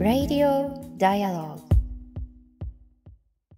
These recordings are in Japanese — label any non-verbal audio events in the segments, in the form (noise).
Radio Dialogue.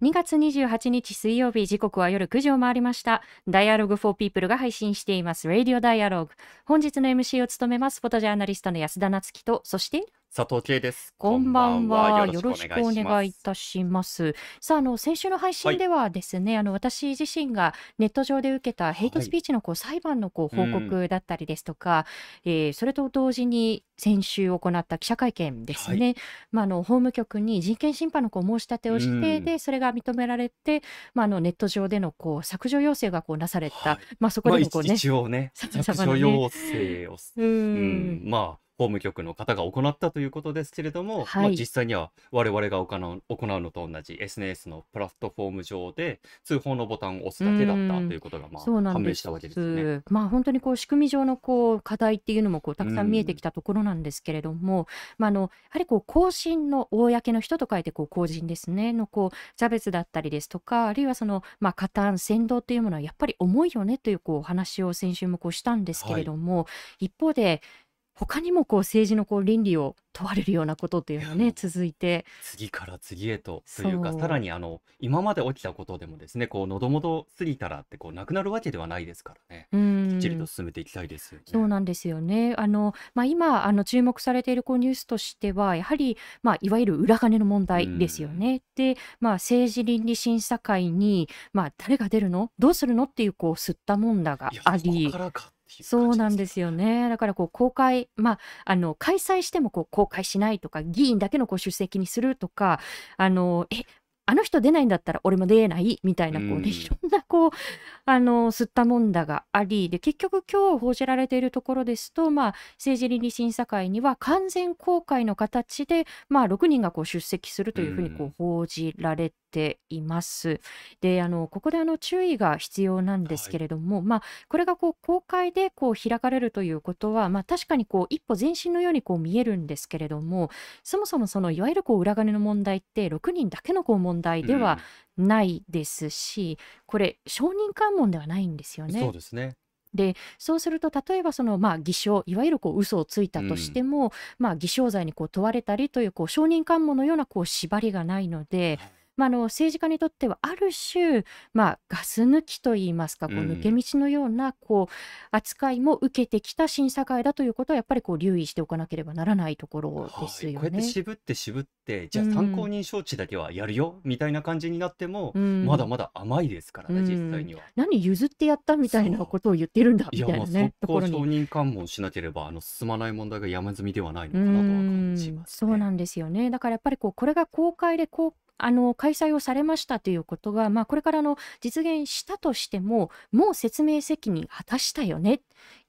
2月28日水曜日時刻は夜9時を回りました。Dialogue for People が配信しています。Radio Dialogue 本日の MC を務めます。フォトジャーナリストの安田夏樹とそして佐藤圭です。こんばんは。よよろろしくおしくお願いします願いいたします。さあ、あの先週の配信ではですね、あの私自身がネット上で受けたヘイトスピーチのこう裁判のこう報告だったりですとか、えーそれと同時に先週行った記者会見ですね。まああの法務局に人権侵犯のこう申し立てをして、うんでそれが認められて、まああのネット上でのこう削除要請がこうなされた。はいまあそこまあ、でもこうね。一応ね、様削々なね除要請をす、ううんん。まあ、法務局の方が行ったということですけれども、はい。まあ、実際には我々が行う行うのと同じ SNS のプラットフォーム上で通報のボタンを押すだけだったうんということが、まあ、判明したわけですね。まあ本当にこう仕組み上のこう課題っていうのもこうたくさん見えてきたところなんですけれども、まああのやはりこう公人の公の人と書いてこう公人ですねのこう差別だったりですとかあるいはそのまあ加担扇動っていうものはやっぱり重いよねというこうお話を先週もこうしたんですけれども、一方で他にもこう政治のこう倫理を問われるようなことっていうのがね続いて。次から次へとという。かさらにあの今まで起きたことでもですねこう喉元過ぎたらってこうなくなるわけではないですからね。うん。きっちりと進めていきたいですよね。そうなんですよね。あの、まあ、今、あの、注目されているこうニュースとしては、やはり、まあ、いわゆる裏金の問題ですよね。で、まあ、政治倫理審査会に、まあ、誰が出るの？どうするの？っていう、こう、吸ったもんだがありいうそうなんですよね。だからこう公開、まあ、あの開催してもこう公開しないとか、議員だけのこう出席にするとか、あのえあの人出ないんだったら俺も出ないみたいなこう、うん。ね、いろんなこうあの吸ったもんだがありで結局今日報じられているところですと、まあ、政治倫理審査会には完全公開の形で、まあ、6人がこう出席するというふうにこうう報じられています。であのここであの注意が必要なんですけれども、まあこれがこう公開でこう開かれるということは、まあ、確かにこう一歩前進のようにこう見えるんですけれどもそもそもそのいわゆるこう裏金の問題って6人だけのこう問題ではないですし、これ証人喚問ではないんですようんね。そうですね。でそうすると例えばそのまあ偽証いわゆるこう嘘をついたとしても、まあ偽証罪にこう問われたりというこう証人喚問のようなこう縛りがないので、まあ、あの政治家にとってはある種、まあ、ガス抜きといいますかこううん抜け道のようなこう扱いも受けてきた審査会だということはやっぱりこう留意しておかなければならないところですよはい、こうやってね。渋って渋ってじゃあうん参考人招致だけはやるよ、みたいな感じになっても、うんまだまだ甘いですからね、うん実際には。何譲ってやったみたいなことを言ってるんだみたいなねと速攻承ころに。認喚問しなければあの進まない問題が山積みではないのかなとは感じます、ね。そうなんですよね。だからやっぱりこうこれが公開でこうあの開催をされましたということが、まあ、これからあの実現したとしてももう説明責任果たしたよね。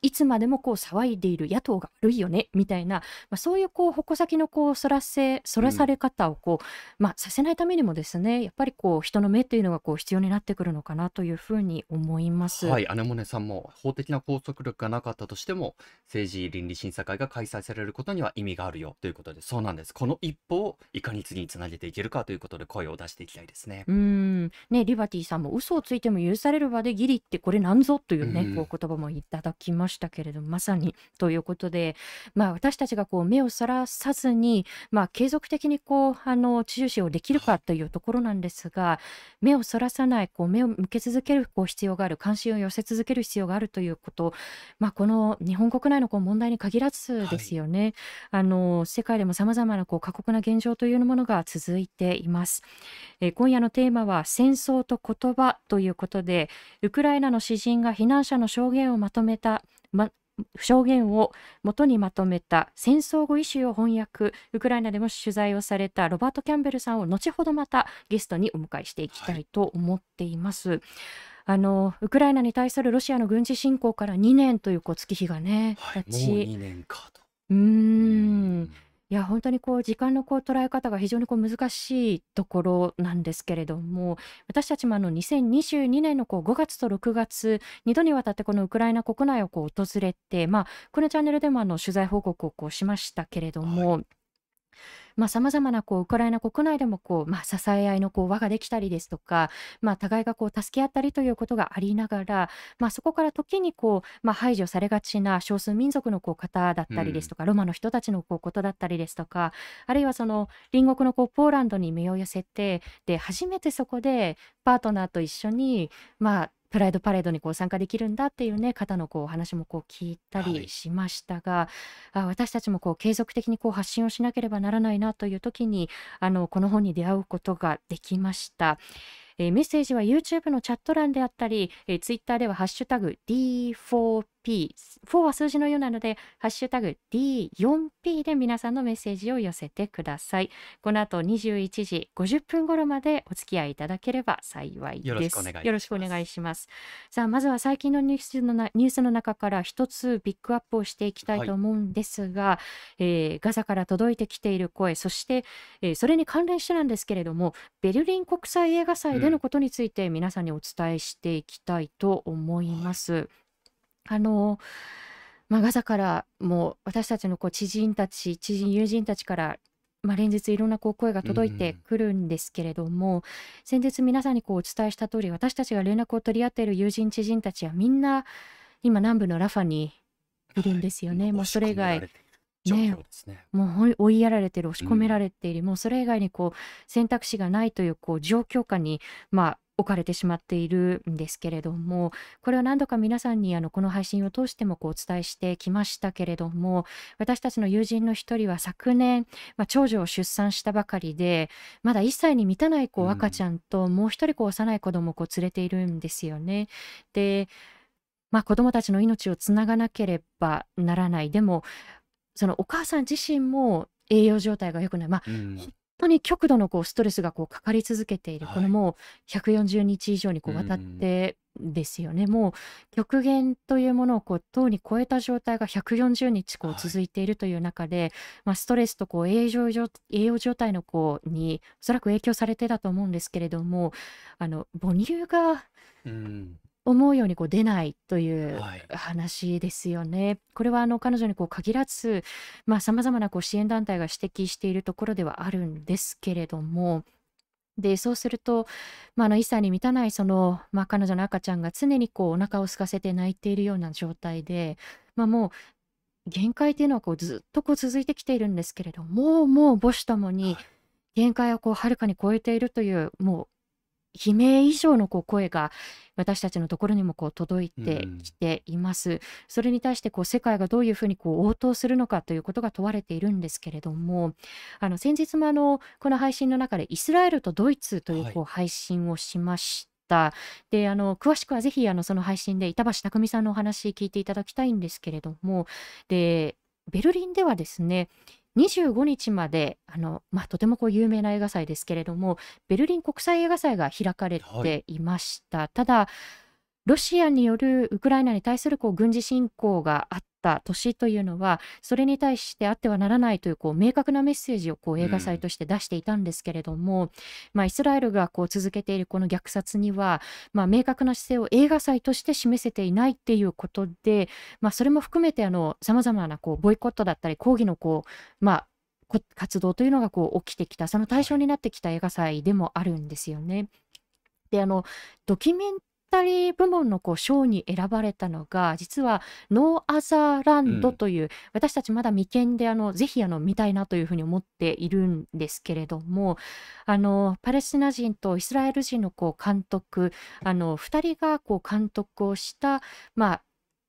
いつまでもこう騒いでいる野党が悪いよね。みたいな、まあ、そういうこう矛先のこうそらせそらされ方をこう、まあ、させないためにもですねやっぱりこう人の目というのがこう必要になってくるのかなというふうに思います。はい、アネモネさんも法的な拘束力がなかったとしても政治倫理審査会が開催されることには意味があるよということでそうなんです。この一歩をいかに次につなげていけるかということで声を出していきたいですね。うーんね、リバティさんも嘘をついても許される場でギリってこれなんぞというね、うんこう言葉もいただきましたけれどもまさにということで、まあ、私たちがこう目をそらさずに、まあ、継続的にこうあの注視をできるかというところなんですが目をそらさないこう目を向け続けるこう必要がある関心を寄せ続ける必要があるということ、まあ、この日本国内のこう問題に限らずですよね、あの世界でもさまざまなこう過酷な現状というものが続いています。えー今夜のテーマは戦争と言葉ということでウクライナの詩人が避難者の証言をまとめた、ま、証言を元にまとめた戦争後イシューを翻訳ウクライナでも取材をされたロバート・キャンベルさんを後ほどまたゲストにお迎えしていきたいと思っています。あのウクライナに対するロシアの軍事侵攻から2年というこう月日がねはい、もう2年かと。うーんいや本当にこう時間のこう捉え方が非常にこう難しいところなんですけれども私たちもあの2022年のこう5月と6月2度にわたってこのウクライナ国内をこう訪れて、まあ、このチャンネルでもあの取材報告をこうしましたけれども、まあ、様々なこうウクライナ国内でもこう、まあ、支え合いのこう輪ができたりですとか、まあ、互いがこう助け合ったりということがありながら、まあ、そこから時にこう、まあ、排除されがちな少数民族のこう方だったりですとか、ロマの人たちのこうことだったりですとかあるいはその隣国のこうポーランドに身を寄せてで初めてそこでパートナーと一緒に、まあ、プライドパレードにこう参加できるんだっていうね方のこうお話もこう聞いたりしましたが、あ私たちもこう継続的にこう発信をしなければならないなという時にあのこの本に出会うことができました。えーメッセージは YouTube のチャット欄であったり、えー、Twitter ではハッシュタグ D4P、4は数字のようなので、ハッシュタグ D4P で皆さんのメッセージを寄せてください。この後21時50分頃までお付き合いいただければ幸いよろです。しくお願いしますよろしくお願いします。さあ、まずは最近のニュースのなニュースの中から一つピックアップをしていきたいと思うんですが、えーガザから届いてきている声、そして、えーそれに関連してなんですけれども、ベルリン国際映画祭でのことについて皆さんにお伝えしていきたいと思います。あのまあ、ガザからも私たちのこう知人たち、知人、友人たちから、まあ、連日いろんなこう声が届いてくるんですけれども、先日皆さんにこうお伝えした通り、私たちが連絡を取り合っている友人、知人たちはみんな今南部のラファにいるんですよね。はいもうそれ以外状況ですね。もうほい追いやられてる、押し込められている、もうそれ以外にこう選択肢がないというこう状況下に、まあ、置かれてしまっているんですけれども、これは何度か皆さんにあのこの配信を通してもこうお伝えしてきましたけれども、私たちの友人の一人は昨年、まあ、長女を出産したばかりで、まだ1歳に満たないこううん赤ちゃんと、もう一人こう幼い子供をこう連れているんですよね。で、まあ、子供たちの命をつながなければならない。でも、そのお母さん自身も栄養状態が良くない。まあ、うん。本当に極度のこうストレスがこうかかり続けている、はい。このもう140日以上にこううん渡ってですよね、もう極限というものをこうとうに超えた状態が140日こうはい続いているという中で、まあ、ストレスとこう栄養状栄養状態のこうにおそらく影響されてだと思うんですけれどもあの母乳がうん思うようにこう出ないというはい話ですよね。これはあの彼女にこう限らず、まあ、様々なこう支援団体が指摘しているところではあるんですけれども、で、そうすると、まあ、あの1歳に満たないその、まあ、彼女の赤ちゃんが常にこうお腹を空かせて泣いているような状態で、まあ、もう限界というのはこうずっとこう続いてきているんですけれども、もうもう母子ともにはい限界をこうはるかに超えているという、もう悲鳴以上のこう声が私たちのところにもこう届いてきています。それに対してこう世界がどういうふうにこう応答するのかということが問われているんですけれども、あの先日もあのこの配信の中でイスラエルとドイツといはいうこう配信をしました。で、あの詳しくはぜひあのその配信で板橋匠さんのお話聞いていただきたいんですけれども、で、ベルリンではですね、25日まであの、まあ、とてもこう有名な映画祭ですけれども、ベルリン国際映画祭が開かれはいていました。ただ、ロシアによるウクライナに対するこう軍事侵攻があった年というのは、それに対してあってはならないというこう明確なメッセージをこう映画祭として出していたんですけれども、まあ、イスラエルがこう続けているこの虐殺には、まあ、明確な姿勢を映画祭として示せていないっていうことで、まあ、それも含めてさまざまなこうボイコットだったり抗議のこう、まあ、活動というのがこう起きてきたその対象になってきた映画祭でもあるんですよね。であのドキュメンタリー部門のこう賞に選ばれたのが実は「ノー・アザー・ランド」うん。という、私たちまだ未見であのぜひあの見たいなというふうに思っているんですけれどもあのパレスチナ人とイスラエル人のこう監督あの2人がこう監督をした、まあ、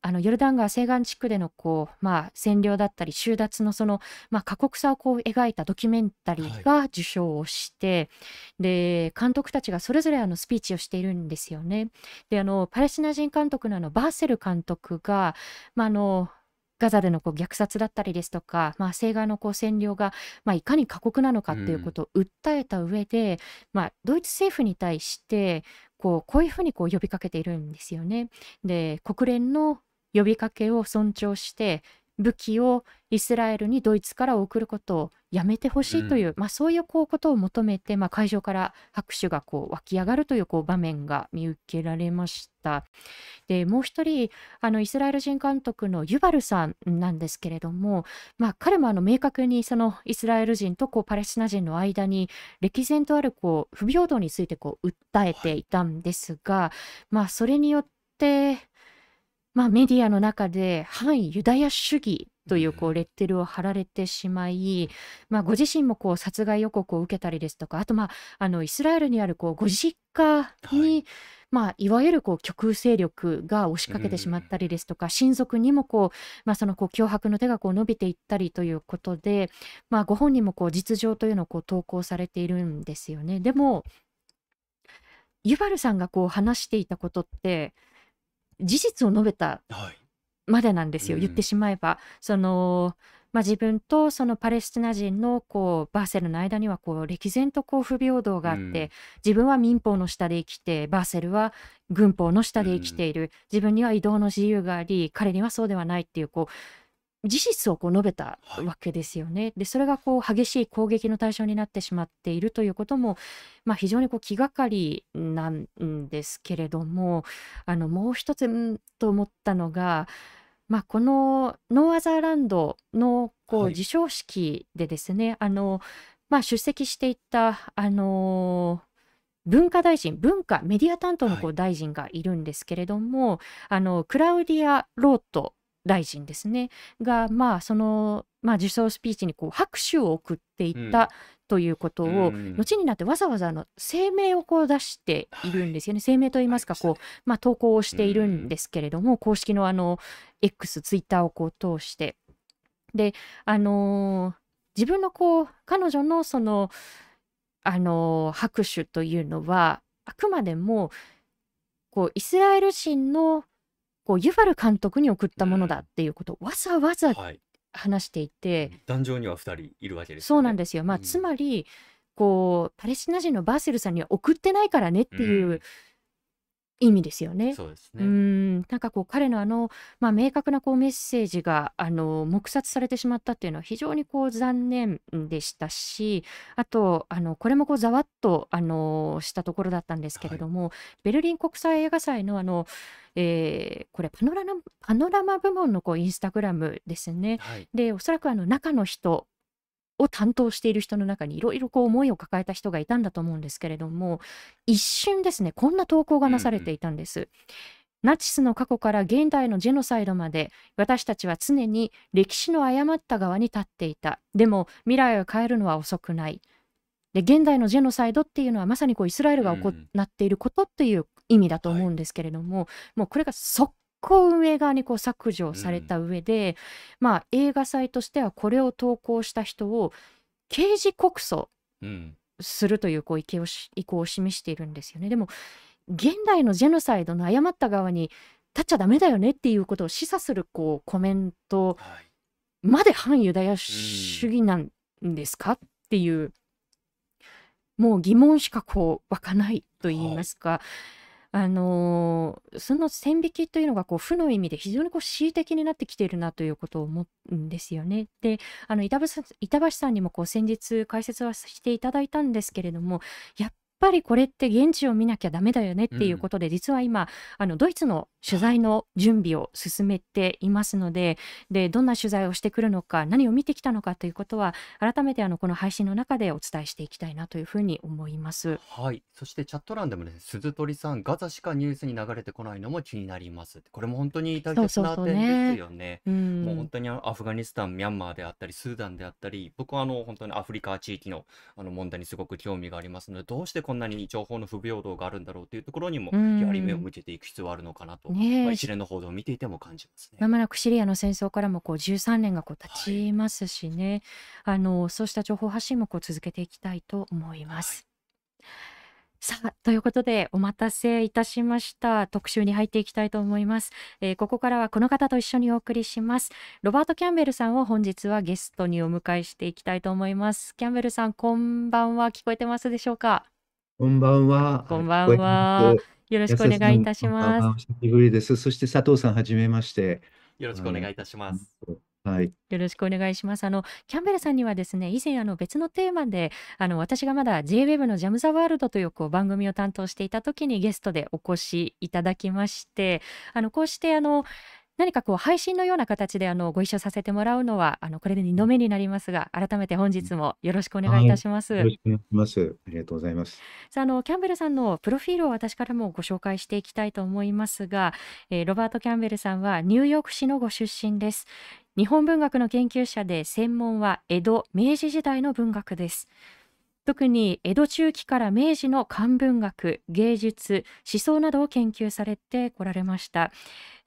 あのヨルダン川西岸地区でのこう、まあ、占領だったり収奪のその、まあ、過酷さをこう描いたドキュメンタリーが受賞をして、で監督たちがそれぞれあのスピーチをしているんですよね。であのパレスチナ人監督のあのバーセル監督が、まあ、あのガザでのこう虐殺だったりですとか、まあ、西岸のこう占領が、まあ、いかに過酷なのかっていうことを訴えた上で、まあ、ドイツ政府に対してこうこういうふうにこう呼びかけているんですよね。で国連の呼びかけを尊重して武器をイスラエルにドイツから送ることをやめてほしいという、まあ、そういうこうことを求めて、まあ、会場から拍手がこう湧き上がるというこう場面が見受けられました。でもう一人あのイスラエル人監督のユバルさんなんですけれども、まあ、彼もあの明確にそのイスラエル人とこうパレスチナ人の間に歴然とあるこう不平等についてこう訴えていたんですが、まあ、それによってまあ、メディアの中で反ユダヤ主義というこうレッテルを貼られてしまい、まあ、ご自身もこう殺害予告を受けたりですとかあと、まあ、あのイスラエルにあるこうご実家に、はい、まあ、いわゆるこう極右勢力が押しかけてしまったりですとか、親族にもこう、まあ、そのこう脅迫の手がこう伸びていったりということで、まあ、ご本人もこう実情というのをこう投稿されているんですよね。でもユバルさんがこう話していたことって事実を述べたまでなんですよ、言ってしまえば。そのまあ、自分とそのパレスチナ人のこうバーセルの間にはこう歴然とこう不平等があって、自分は民法の下で生きてバーセルは軍法の下で生きている、自分には移動の自由があり彼にはそうではないっていうこう事実をこう述べたわけですよね。でそれがこう激しい攻撃の対象になってしまっているということも、まあ、非常にこう気がかりなんですけれどもあのもう一つんと思ったのが、まあ、このノーアザーランドのこう授賞式でですね、あのまあ、出席していたあの文化大臣文化メディア担当のこう大臣がいるんですけれども、あのクラウディア・ロート大臣ですね。が、まあそのまあ、受賞スピーチにこう拍手を送っていたということを、後になってわざわざの声明をこう出しているんですよね、声明といいますかこう、まあ、投稿をしているんですけれども、公式のあの X、ツイッターをこう通して。であのー、自分のこう彼女のその、あのー、拍手というのはあくまでもこうイスラエル人のこうユファル監督に送ったものだっていうことをわざわざ話していて、壇上には2人いるわけですそうなんですよ、まあ、つまりこうパレスチナ人のバーセルさんには送ってないからねっていう意味ですよね。そうですね。ん、なんかこう彼のあの、まあ、明確なこうメッセージがあの黙殺されてしまったっていうのは非常にこう残念でしたし、あとあのこれもこうざわっとあのしたところだったんですけれども、ベルリン国際映画祭のあの、えーこれパノラマパノラマ部門のこうインスタグラムですね。はい。で、おそらくあの中の人を担当している人の中にいろいろこう思いを抱えた人がいたんだと思うんですけれども一瞬ですねこんな投稿がなされていたんです。ナチスの過去から現代のジェノサイドまで私たちは常に歴史の誤った側に立っていた。でも未来を変えるのは遅くない。で現代のジェノサイドっていうのはまさにこうイスラエルが行っていることっていう意味だと思うんですけれども、はい、もうこれが速こ運営側にこう削除された上で、まあ、映画祭としてはこれを投稿した人を刑事告訴するというこう意見をし意向を示しているんですよね。でも現代のジェノサイドの誤った側に立っちゃダメだよねっていうことを示唆するこうコメントまで反ユダヤ主義なんですかっていうもう疑問しかこう湧かないと言いますか。あのーその線引きというのがこう負の意味で非常にこう恣意的になってきているなということを思うんですよね。で、あの板橋さん板橋さんにもこう先日解説はしていただいたんですけれども、やっぱりこれって現地を見なきゃダメだよねっていうことで、実は今あのドイツの取材の準備を進めていますのででどんな取材をしてくるのか何を見てきたのかということは改めてあのこの配信の中でお伝えしていきたいなというふうに思います。はい。そしてチャット欄でもね、鈴鳥さん、ガザしかニュースに流れてこないのも気になります。これも本当に大切な点ですよね。うもう本当にアフガニスタン、ミャンマーであったり、スーダンであったり、僕はあの本当にアフリカ地域のあの問題にすごく興味がありますので、どうしてこんなに情報の不平等があるんだろうというところにも、やはり目を向けていく必要はあるのかなと、まあ、ね一連の報道を見ていても感じますね。まもなくシリアの戦争からもこう13年がこう経ちますしね、あのそうした情報発信もこう続けていきたいと思いまはい。す。さあ、ということでお待たせいたしました。特集に入っていきたいと思います。えーここからはこの方と一緒にお送りします。ロバート・キャンベルさんを本日はゲストにお迎えしていきたいと思います。キャンベルさん、こんばんは。聞こえてますでしょうか？こんばんは。こんばんは。よろしくお願いいたします。お久しぶりです。そして佐藤さん、はじめまして。よろしくお願いいたします。はい。よろしくお願いします。あの、キャンベルさんにはですね、以前あの別のテーマで、あの、私がまだ J-Web のジャム・ザ・ワールドというこう番組を担当していた時にゲストでお越しいただきまして、あの、こうしてあの、何かこう配信のような形であのご一緒させてもらうのはあのこれで2度目になりますが改めて本日もよろしくお願いいたします。よろしくお願いします。ありがとうございます。さああのキャンベルさんのプロフィールを私からもご紹介していきたいと思いますが、えー、ロバート・キャンベルさんはニューヨーク市のご出身です。日本文学の研究者で専門は江戸・明治時代の文学です。特に江戸中期から明治の漢文学芸術思想などを研究されてこられました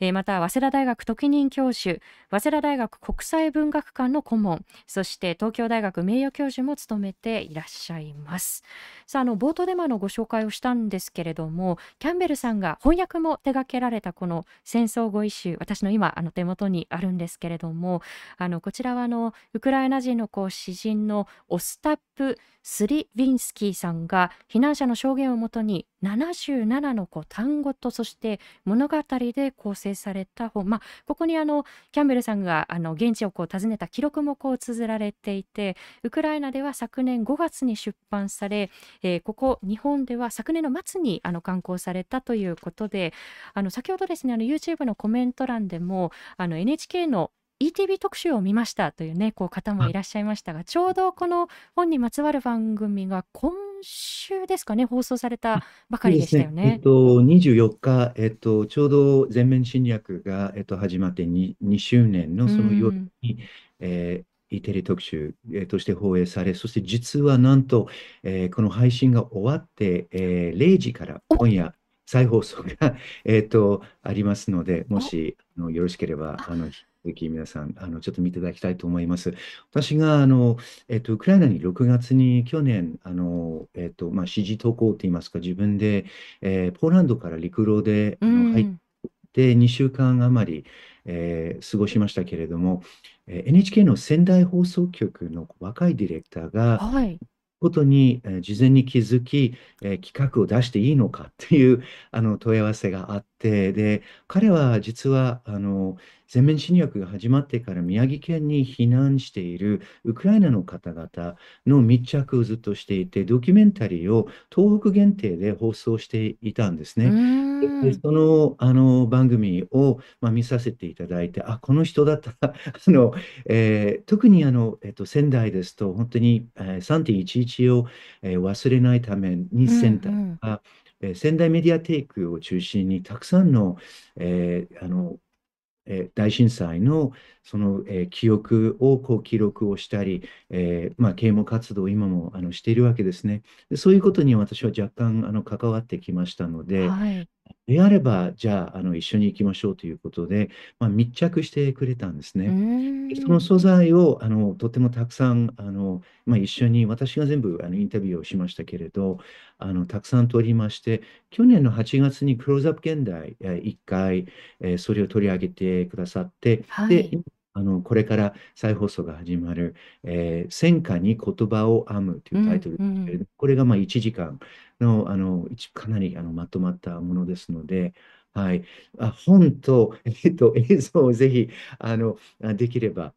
えー、また早稲田大学特任教授早稲田大学国際文学館の顧問そして東京大学名誉教授も務めていらっしゃいます。さああの冒頭でもあのご紹介をしたんですけれどもキャンベルさんが翻訳も手掛けられたこの戦争語彙集私の今あの手元にあるんですけれどもあのこちらはあのウクライナ人のこう詩人のオスタップ・スリヴィンスキーさんが避難者の証言をもとに77のこう単語とそして物語で構成された本、まあ、ここにあのキャンベルさんがあの現地をこう訪ねた記録もこう綴られていてウクライナでは昨年5月に出版され、えー、ここ日本では昨年の末にあの刊行されたということであの先ほどですねあの YouTube のコメント欄でもあの NHK の ETV 特集を見ましたというねこう方もいらっしゃいましたがちょうどこの本にまつわる番組が今週ですかね、放送されたばかりでしたよね。えっと、24日、えっと、ちょうど全面侵略が、えっと、始まって 2, 2周年のその夜に、えー E テレ特集、えー、として放映され、そして実はなんと、えー、この配信が終わって、えー、0時から今夜、再放送が、えーと、ありますので、もしあのよろしければ、あのぜひ皆さん、あのちょっと見ていただきたいと思います。私があの、えっと、ウクライナに6月に去年、あのえっとまあ、指示投稿といいますか、自分で、えー、ポーランドから陸路であの入って2週間余り、えー、過ごしましたけれども、えー、NHK の仙台放送局の若いディレクターが、はい、ことに、えー、事前に気づき、えー、企画を出していいのかっていうあの問い合わせがあって、で、彼は実はあの全面侵略が始まってから宮城県に避難しているウクライナの方々の密着をずっとしていて、ドキュメンタリーを東北限定で放送していたんですね。でそのあの番組を、まあ、見させていただいて、あ、この人だった。ら (laughs) あの、えー、特にあの、えっと、仙台ですと、本当に、えー、3.11を、えー、忘れないために仙台が、うんうんえ仙台メディアテイクを中心にたくさんの,、えー、あのえ大震災のその、え記憶をこう記録をしたり、えー、まあ、啓蒙活動を今もあのしているわけですね。でそういうことに私は若干あの関わってきましたので、はい、であれば、じゃあ、あの、一緒に行きましょうということで、まあ、密着してくれたんですね。その素材を、あの、とてもたくさん、あの、まあ、一緒に、私が全部、あの、インタビューをしましたけれど、あの、たくさん取りまして、去年の8月にクローズアップ現代、え1回、えーそれを取り上げてくださって、はで、い。あの、これから再放送が始まる、えー戦火に言葉を編むというタイトルですけれど、これがまあ1時間の、あの、かなりあのまとまったものですので、はい。あ、本と、(laughs) えっと、映像をぜひ、あの、できれば、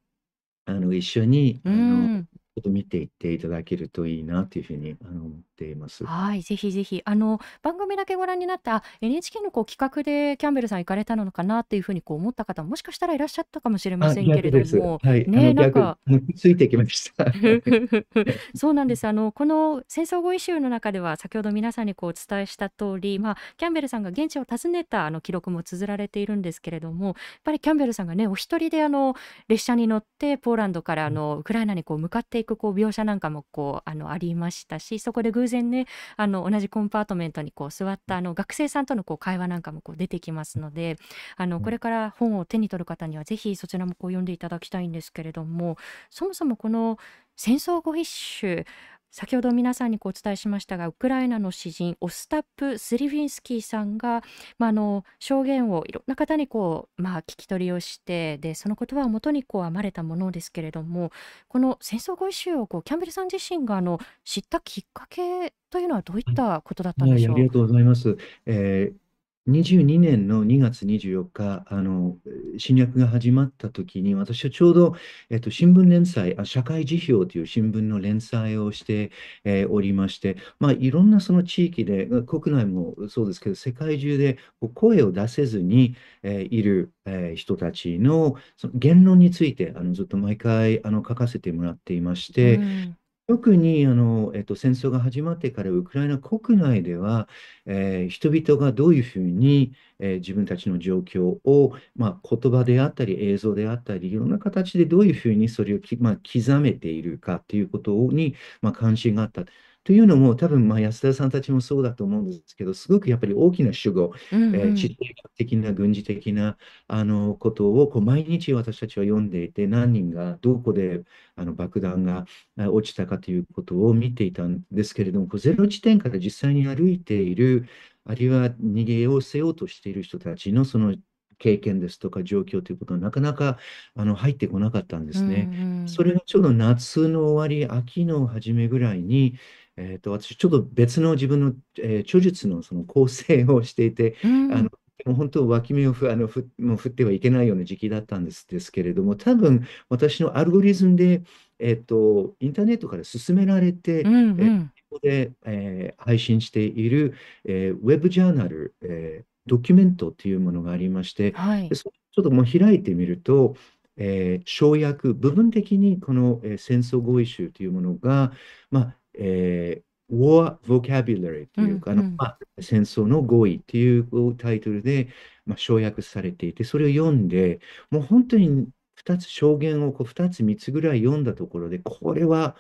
あの、一緒に、あの、ょっと見ていっていただけるといいなというふうにあの思っています。はい、ぜひぜひあの番組だけご覧になった NHK のこう企画でキャンベルさん行かれたのかなっていうふうにこう思った方ももしかしたらいらっしゃったかもしれませんけれども、はい、ねなんかついてきました。(laughs) そうなんです。あのこの戦争語彙集の中では先ほど皆さんにこうお伝えした通り、まあキャンベルさんが現地を訪ねたあの記録も綴られているんですけれども、やっぱりキャンベルさんがねお一人であの列車に乗ってポーランドからあのウクライナにこう向かっていくこう描写なんかもこうあのありましたしそこで偶然ねあの同じコンパートメントにこう座ったあの学生さんとのこう会話なんかもこう出てきますのであのこれから本を手に取る方にはぜひそちらもこう読んでいただきたいんですけれどもそもそもこの戦争語一種先ほど皆さんにお伝えしましたがウクライナの詩人オスタップ・スリヴィンスキーさんが、まあ、の証言をいろんな方にこう、まあ、聞き取りをしてでその言葉をもとにこう編まれたものですけれどもこの戦争語彙集をこうキャンベルさん自身があの知ったきっかけというのはどういったことだったんでしょう、はい、ありがとうございます。えー22年の2月24日、あの、侵略が始まった時に、私はちょうど、えっと、新聞連載、あ社会辞表という新聞の連載をして、えーおりまして、まあ、いろんなその地域で、国内もそうですけど、世界中で声を出せずに、えーいる、えー人たちのその言論について、あのずっと毎回あの書かせてもらっていましうて、ん。特にあの、えっと、戦争が始まってからウクライナ国内では、えー人々がどういうふうに、えー自分たちの状況を、まあ、言葉であったり映像であったりいろんな形でどういうふうにそれを、まあ、刻めているかということに、まあ、関心があった。というのも多分、まあ、安田さんたちもそうだと思うんですけどすごくやっぱり大きな主語、うんえー地うん。政学的な軍事的なあのことをこう毎日私たちは読んでいて何人がどこであの爆弾があ落ちたかということを見ていたんですけれども、こうゼロ地点から実際に歩いている、あるいは逃げようせようとしている人たちのその経験ですとか状況ということはなかなかあの入ってこなかったんでうんうすね。ん。それがちょうど夏の終わり、秋の初めぐらいに、えーと、私、ちょっと別の自分の、えー著述のその構成をしていて、うあの、ん。もう本当、脇目をふあのふもう振ってはいけないような時期だったんですですけれども、多分私のアルゴリズムで、えっと、インターネットから勧められうて、んえーうん。ここで、えー配信している、えーウェブジャーナル、えードキュメントというものがありまして、はい。でそちょっともう開いてみると、えー省略、部分的にこの、えー戦争合意集というものが、まあえー War Vocabulary とういうんか、あのうん。まあ、戦争の合意というタイトルで、まあ、省略されていて、それを読んで、もう本当に2つ証言をこう2つ、3つぐらい読んだところで、これは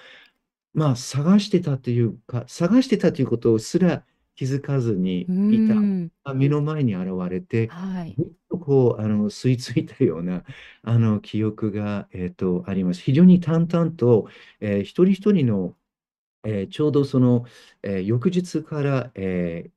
まあ、探してたというか、探してたということすら気づかずにういた、ん。目の前に現れて、はい。とこう、あの、吸い付いたような、あの、記憶が、えっと、あります。非常に淡々と、えー一人一人の、えーちょうどその、えー翌日から、えー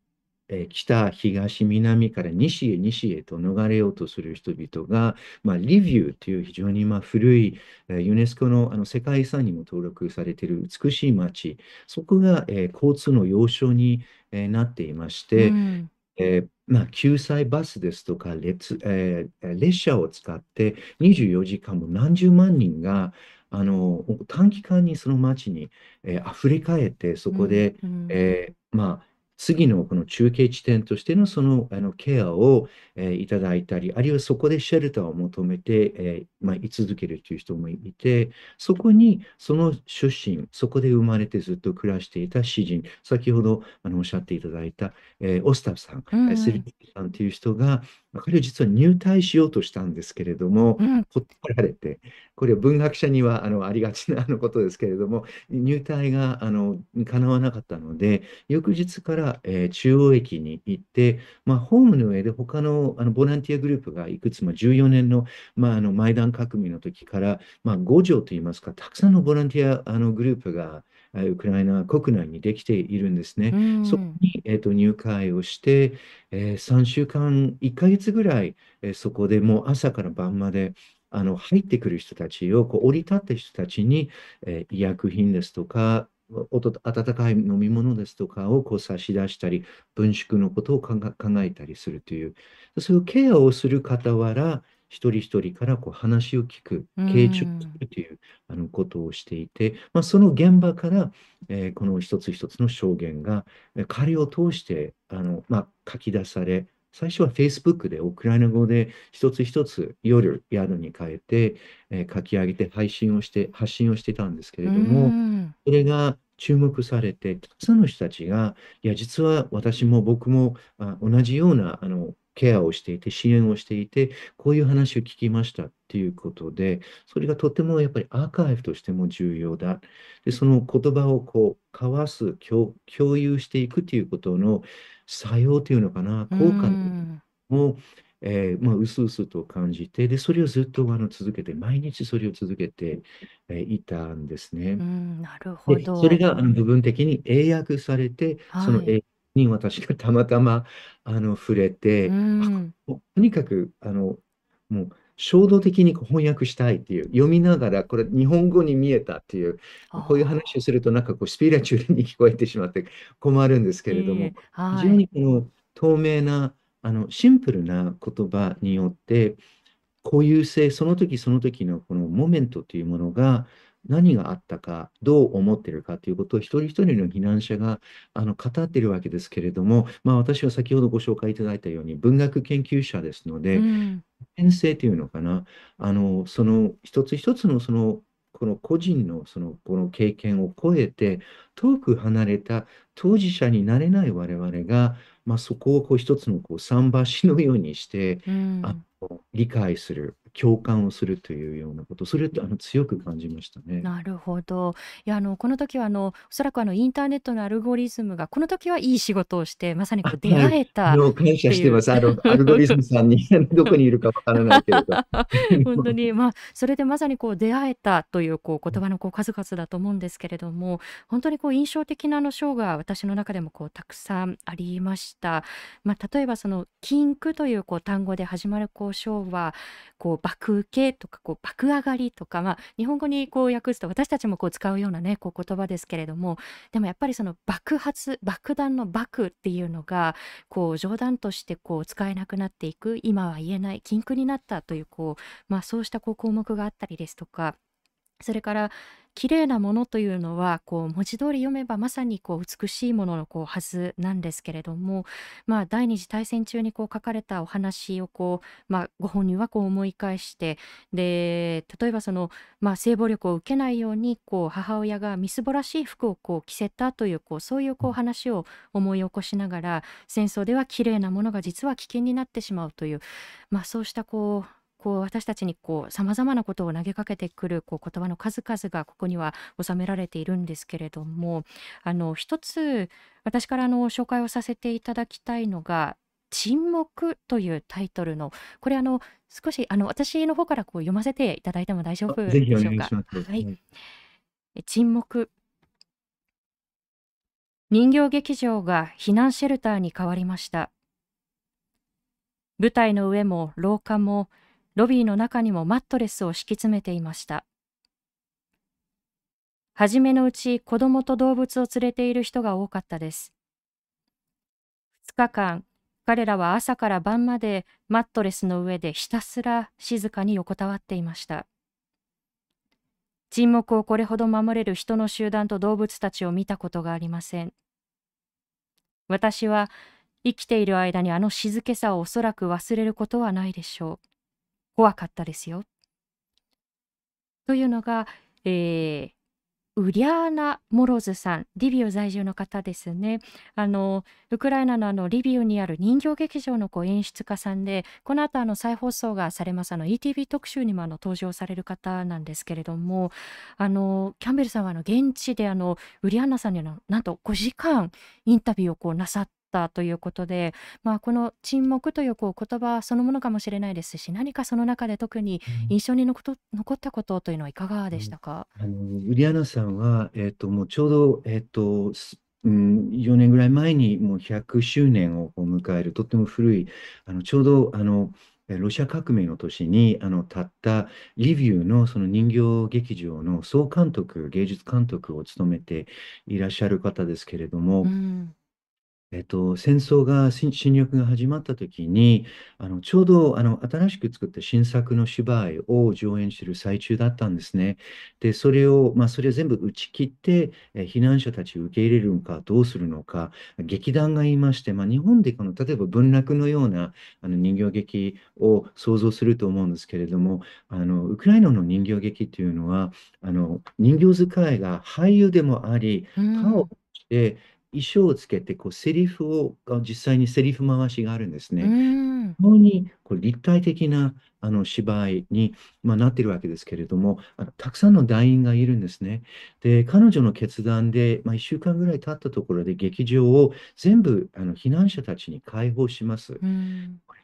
えー北、東、南から西へ西へと逃れようとする人々が、まあ、リビューという非常にまあ古い、えーユネスコの、あの世界遺産にも登録されている美しい町、そこが、えー交通の要衝に、えーなっていましうて、ん。えーまあ、救済バスですとか列、えー列車を使って24時間も何十万人があの短期間にその街に、えー溢れ返ってそうこんで、うん。えーまあ、次のこの中継地点としてのその、あのケアを、えーいただいたり、あるいはそこでシェルターを求めて、えーまあ、居続けるという人もいて、そこにその出身、そこで生まれてずっと暮らしていた詩人、先ほどあのおっしゃっていただいた、えーオスタフさん、うえーセんリフさんという人が、彼は実は入隊しようとしたんですけれども、うん。断られて、これは文学者にはあのありがちなあのことですけれども、入隊があの叶わなかったので、翌日から、えー中央駅に行って、まあ、ホームの上で他の、あのボランティアグループがいくつも14年の,、まあ、あのマイダン革命の時から、まあ、5条といいますか、たくさんのボランティアあのグループがえーウクライナ国内にできているんですね。うそこん。に、えーと入会をして、えー3週間、1ヶ月ぐらい、えーそこでもう朝から晩まであの入ってくる人たちを、こう降り立った人たちに、えー医薬品ですとか、おと温かい飲み物ですとかをこう差し出したり、軍縮のことを考え考えたりするという、そういうケアをする傍ら、一人一人からこう話を聞く、う傾聴すん。るというあのことをしていて、まあ、その現場から、えーこの一つ一つの証言が、えー彼を通してあの、まあ、書き出され、最初は Facebook でウクライナ語で一つ一つ夜、宿に変えて、えー書き上げて配信をして、発信をしてたんですけうれども、ん。それが注目されて、たくさんの人たちが、いや、実は私も僕もあ同じようなあのケアをしていて、支援をしていて、こういう話を聞きましたっていうことで、それがとてもやっぱりアーカイブとしても重要だ。で、その言葉をこう交わす、共共有していくということの作用というのかな、う効果ん。も、えーまあ、うすうすと感じて、で、それをずっとあの続けて、毎日それを続けて、えーいたんですね。うん。なるほで、それど。があの部分的に英訳されて、そのはい。英訳に私がたまたまあの触れうて、あ、ん。とにかくあのもう衝動的に翻訳したいっていう、読みながらこれ日本語に見えたっていう、こういうあ話をするとなんかこうスピリチュアルに聞こえてしまって困るんですあ。けれども、ええ。非常はい。にこの透明なあのシンプルな言葉によって固有性、その時その時のこのモメントというものが何があったか、どう思っているかということを一人一人の避難者があの語っているわけですけれども、まあ、私は先ほどご紹介いただいたように文学研究者ですので、うん、編成というのかな、あのその一つ一つのそのこの個人のそのこの経験を超えて遠く離れた当事者になれない我々が、まあ、そこをこう一つのこう桟橋のようにして、うん、理解する、共感をするというようなこと、それってあの強く感じましたね。なるほど。いや、あの、この時は、あの、おそらく、あの、インターネットのアルゴリズムが、この時はいい仕事をして、まさにこう出会えたあの、感謝してます。あの、アルゴリズムさんに (laughs) どこにいるかわからないけれど。(laughs) 本当に、まあ、それでまさにこう出会えたという、こう、言葉のこう数々だと思うんですけれども、本当にこう印象的なあの章が私の中でもこうたくさんありました。まあ、例えばその禁句というこう単語で始まるこう章は、こう爆受けとかこう爆上がりとか、まあ、日本語にこう訳すと私たちもこう使うようなねこう言葉ですけれどもでもやっぱりその爆発爆弾の爆っていうのがこう冗談としてこう使えなくなっていく今は言えない禁句になったというこう、まあ、そうしたこう項目があったりですとかそれから綺麗なものというのはこう文字通り読めばまさにこう美しいもののこうはずなんですけれども、まあ、第二次大戦中にこう書かれたお話をこう、まあ、ご本人はこう思い返してで例えばその、まあ、性暴力を受けないようにこう母親がみすぼらしい服をこう着せたというこうそういうこう話を思い起こしながら戦争では綺麗なものが実は危険になってしまうという、まあ、そうしたこうこう私たちにこう様々なことを投げかけてくるこう言葉の数々がここには収められているんですけれどもあの一つ私からの紹介をさせていただきたいのが沈黙というタイトルのこれあの少しあの私の方からこう読ませていただいても大丈夫でしょうか？はい、沈黙。人形劇場が避難シェルターに変わりました。舞台の上も廊下もロビーの中にもマットレスを敷き詰めていました。はじめのうち子供と動物を連れている人が多かったです。2日間、彼らは朝から晩までマットレスの上でひたすら静かに横たわっていました。沈黙をこれほど守れる人の集団と動物たちを見たことがありません。私は生きている間にあの静けさをおそらく忘れることはないでしょう。怖かったですよ。というのが、えー、ウリャーナ・モロズさん、リビウ在住の方ですね。あのウクライナのあのリビウにある人形劇場のこう演出家さんで、この後あの再放送がされますあの ETV 特集にもあの登場される方なんですけれども、あのキャンベルさんはあの現地であのウリアンナさんにはなんと5時間インタビューをこうなさったということで、まあ、この沈黙というこう言葉そのものかもしれないですし何かその中で特に印象に残残ったことというのはいかがでしたか、あのウリアナさんは、えーと、もうちょうど、えーとうん、4年ぐらい前にもう100周年を迎えるとっても古いあのちょうどあのロシア革命の年にあのたったリビューのその人形劇場の総監督芸術監督を務めていらっしゃる方ですけれども、うんえっと、戦争が侵略が始まった時にあのちょうどあの新しく作った新作の芝居を上演している最中だったんですね。でそれを、まあ、それを全部打ち切って、え避難者たちを受け入れるのかどうするのか劇団が言いまして、まあ、日本でこの例えば文楽のようなあの人形劇を想像すると思うんですけれどもあのウクライナの人形劇というのはあの人形使いが俳優でもあり顔をして衣装をつけてこうセリフを実際にセリフ回しがあるんですね。非常にこう立体的なあの芝居に、まあ、なっているわけですけれどもあのたくさんの団員がいるんですね。で彼女の決断で、まあ、1週間ぐらい経ったところで劇場を全部あの避難者たちに開放します。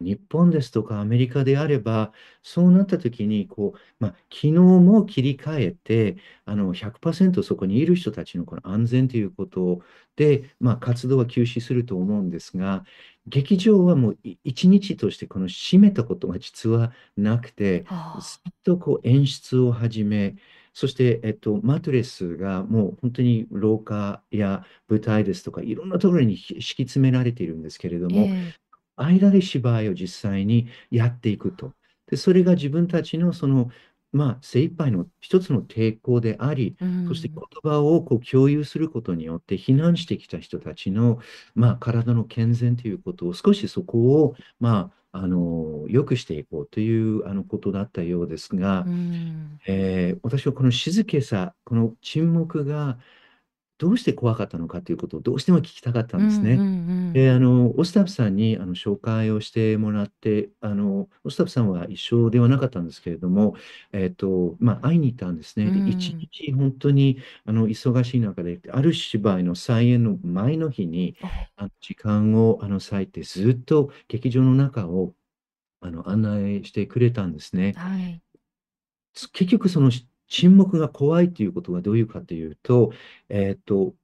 日本ですとかアメリカであればそうなった時にこう、まあ、昨日も切り替えてあの100%そこにいる人たちのこの安全ということで、まあ、活動は休止すると思うんですが劇場はもう一日としてこの閉めたことが実はなくて、ずっとこう演出を始め、そして、えっと、マトレスがもう本当に廊下や舞台ですとかいろんなところに敷き詰められているんですけれども、えー間で芝居を実際にやっていくと。で、それが自分たちのその、まあ、精一杯の一つの抵抗であり、そして言葉をこう共有することによって避難してきた人たちの、まあ、体の健全ということを少しそこを、まあ、あの良くしていこうというあのことだったようですが、えー、私はこの静けさ、この沈黙がどうして怖かったのかということをどうしても聞きたかったんですね。で、あの、オスタフさんにあの紹介をしてもらって、あの、オスタフさんは一緒ではなかったんですけれども、えっと、まあ、会いに行ったんですね。で、一日本当にあの忙しい中で、ある芝居の再演の前の日に、あの時間をあの割いて、ずっと劇場の中をあの案内してくれたんですね。はい。結局、その沈黙が怖いということがどういうかというと、えっと、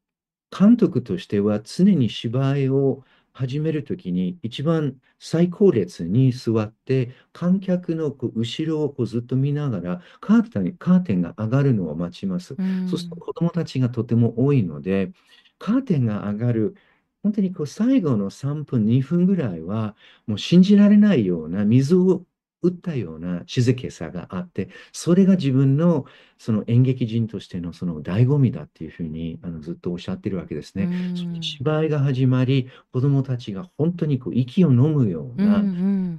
監督としては常に芝居を始めるときに一番最高列に座って観客の後ろをこうずっと見ながらカーテンカーテンが上がるのを待ちます。そうすると子供たちがとても多いのでカーテンが上がる本当にこう最後の3分2分ぐらいはもう信じられないような水を打ったような静けさがあって、それが自分のその演劇人としてのその醍醐味だっていうふうにあのずっとおっしゃってるわけですね。その芝居が始まり、子供たちが本当にこう息を飲むような、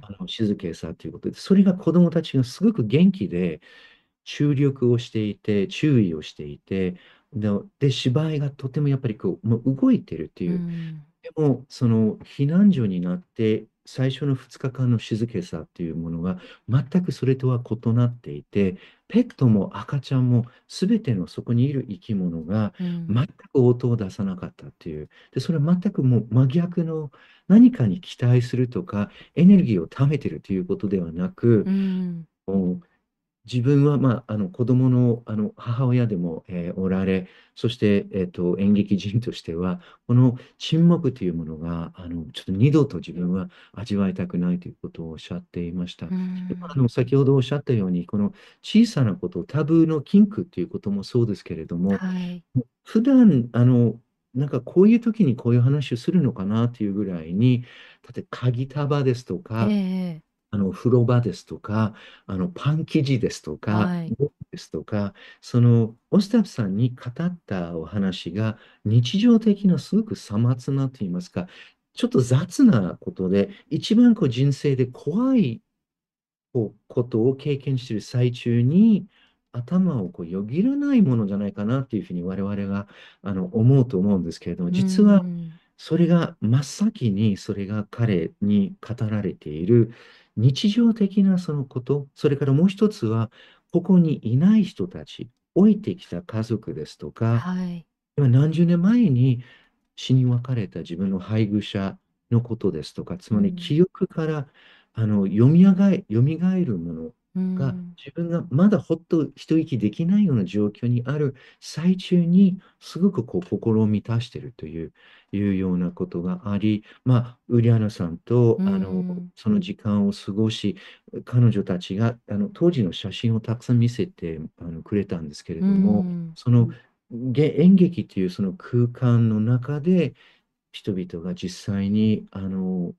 あの静けさということで、それが子供たちがすごく元気で注力をしていて、注意をしていて、で、芝居がとてもやっぱりこう、もう動いてるっていう。でも、その避難所になって、最初の2日間の静けさっていうものが全くそれとは異なっていて、ペットも赤ちゃんも全てのそこにいる生き物が全く音を出さなかったっていう。で、それは全くもう真逆の何かに期待するとか、エネルギーを貯めてるということではなく、うん。自分は、まあ、あの子供のあの母親でも、えーおられ、そして、えーと、演劇人としては、この沈黙というものがあのちょっと二度と自分は味わいたくないということをおっしゃっていました。あの先ほどおっしゃったように、この小さなこと、タブーの禁句ということもそうですけれども、はい。普段あのなんかこういう時にこういう話をするのかなというぐらいに、例えば鍵束ですとか、ええあの風呂場ですとか、あのパン生地ですとか、はい。ですとか、そのオスタフさんに語ったお話が日常的なすごくさまつなと言いますか、ちょっと雑なことで、一番こう人生で怖いことを経験している最中に、頭をこうよぎらないものじゃないかなっていうふうに我々があの思うと思うんですけれども、う実はん。それが真っ先にそれが彼に語られている日常的なそのこと、それからもう一つは、ここにいない人たち、置いてきた家族ですとか、はい。今何十年前に死に別れた自分の配偶者のことですとか、つまり記憶からあの読みがえ、蘇るものうが、ん。自分がまだほっと一息できないような状況にある最中に、すごくこう心を満たしているといういうようなことがあり、まあ、ウリアナさんとうあのん。その時間を過ごし、彼女たちがあの当時の写真をたくさん見せてあのくれたんですけれうども、ん。そのげ演劇というその空間の中で、人々が実際にあの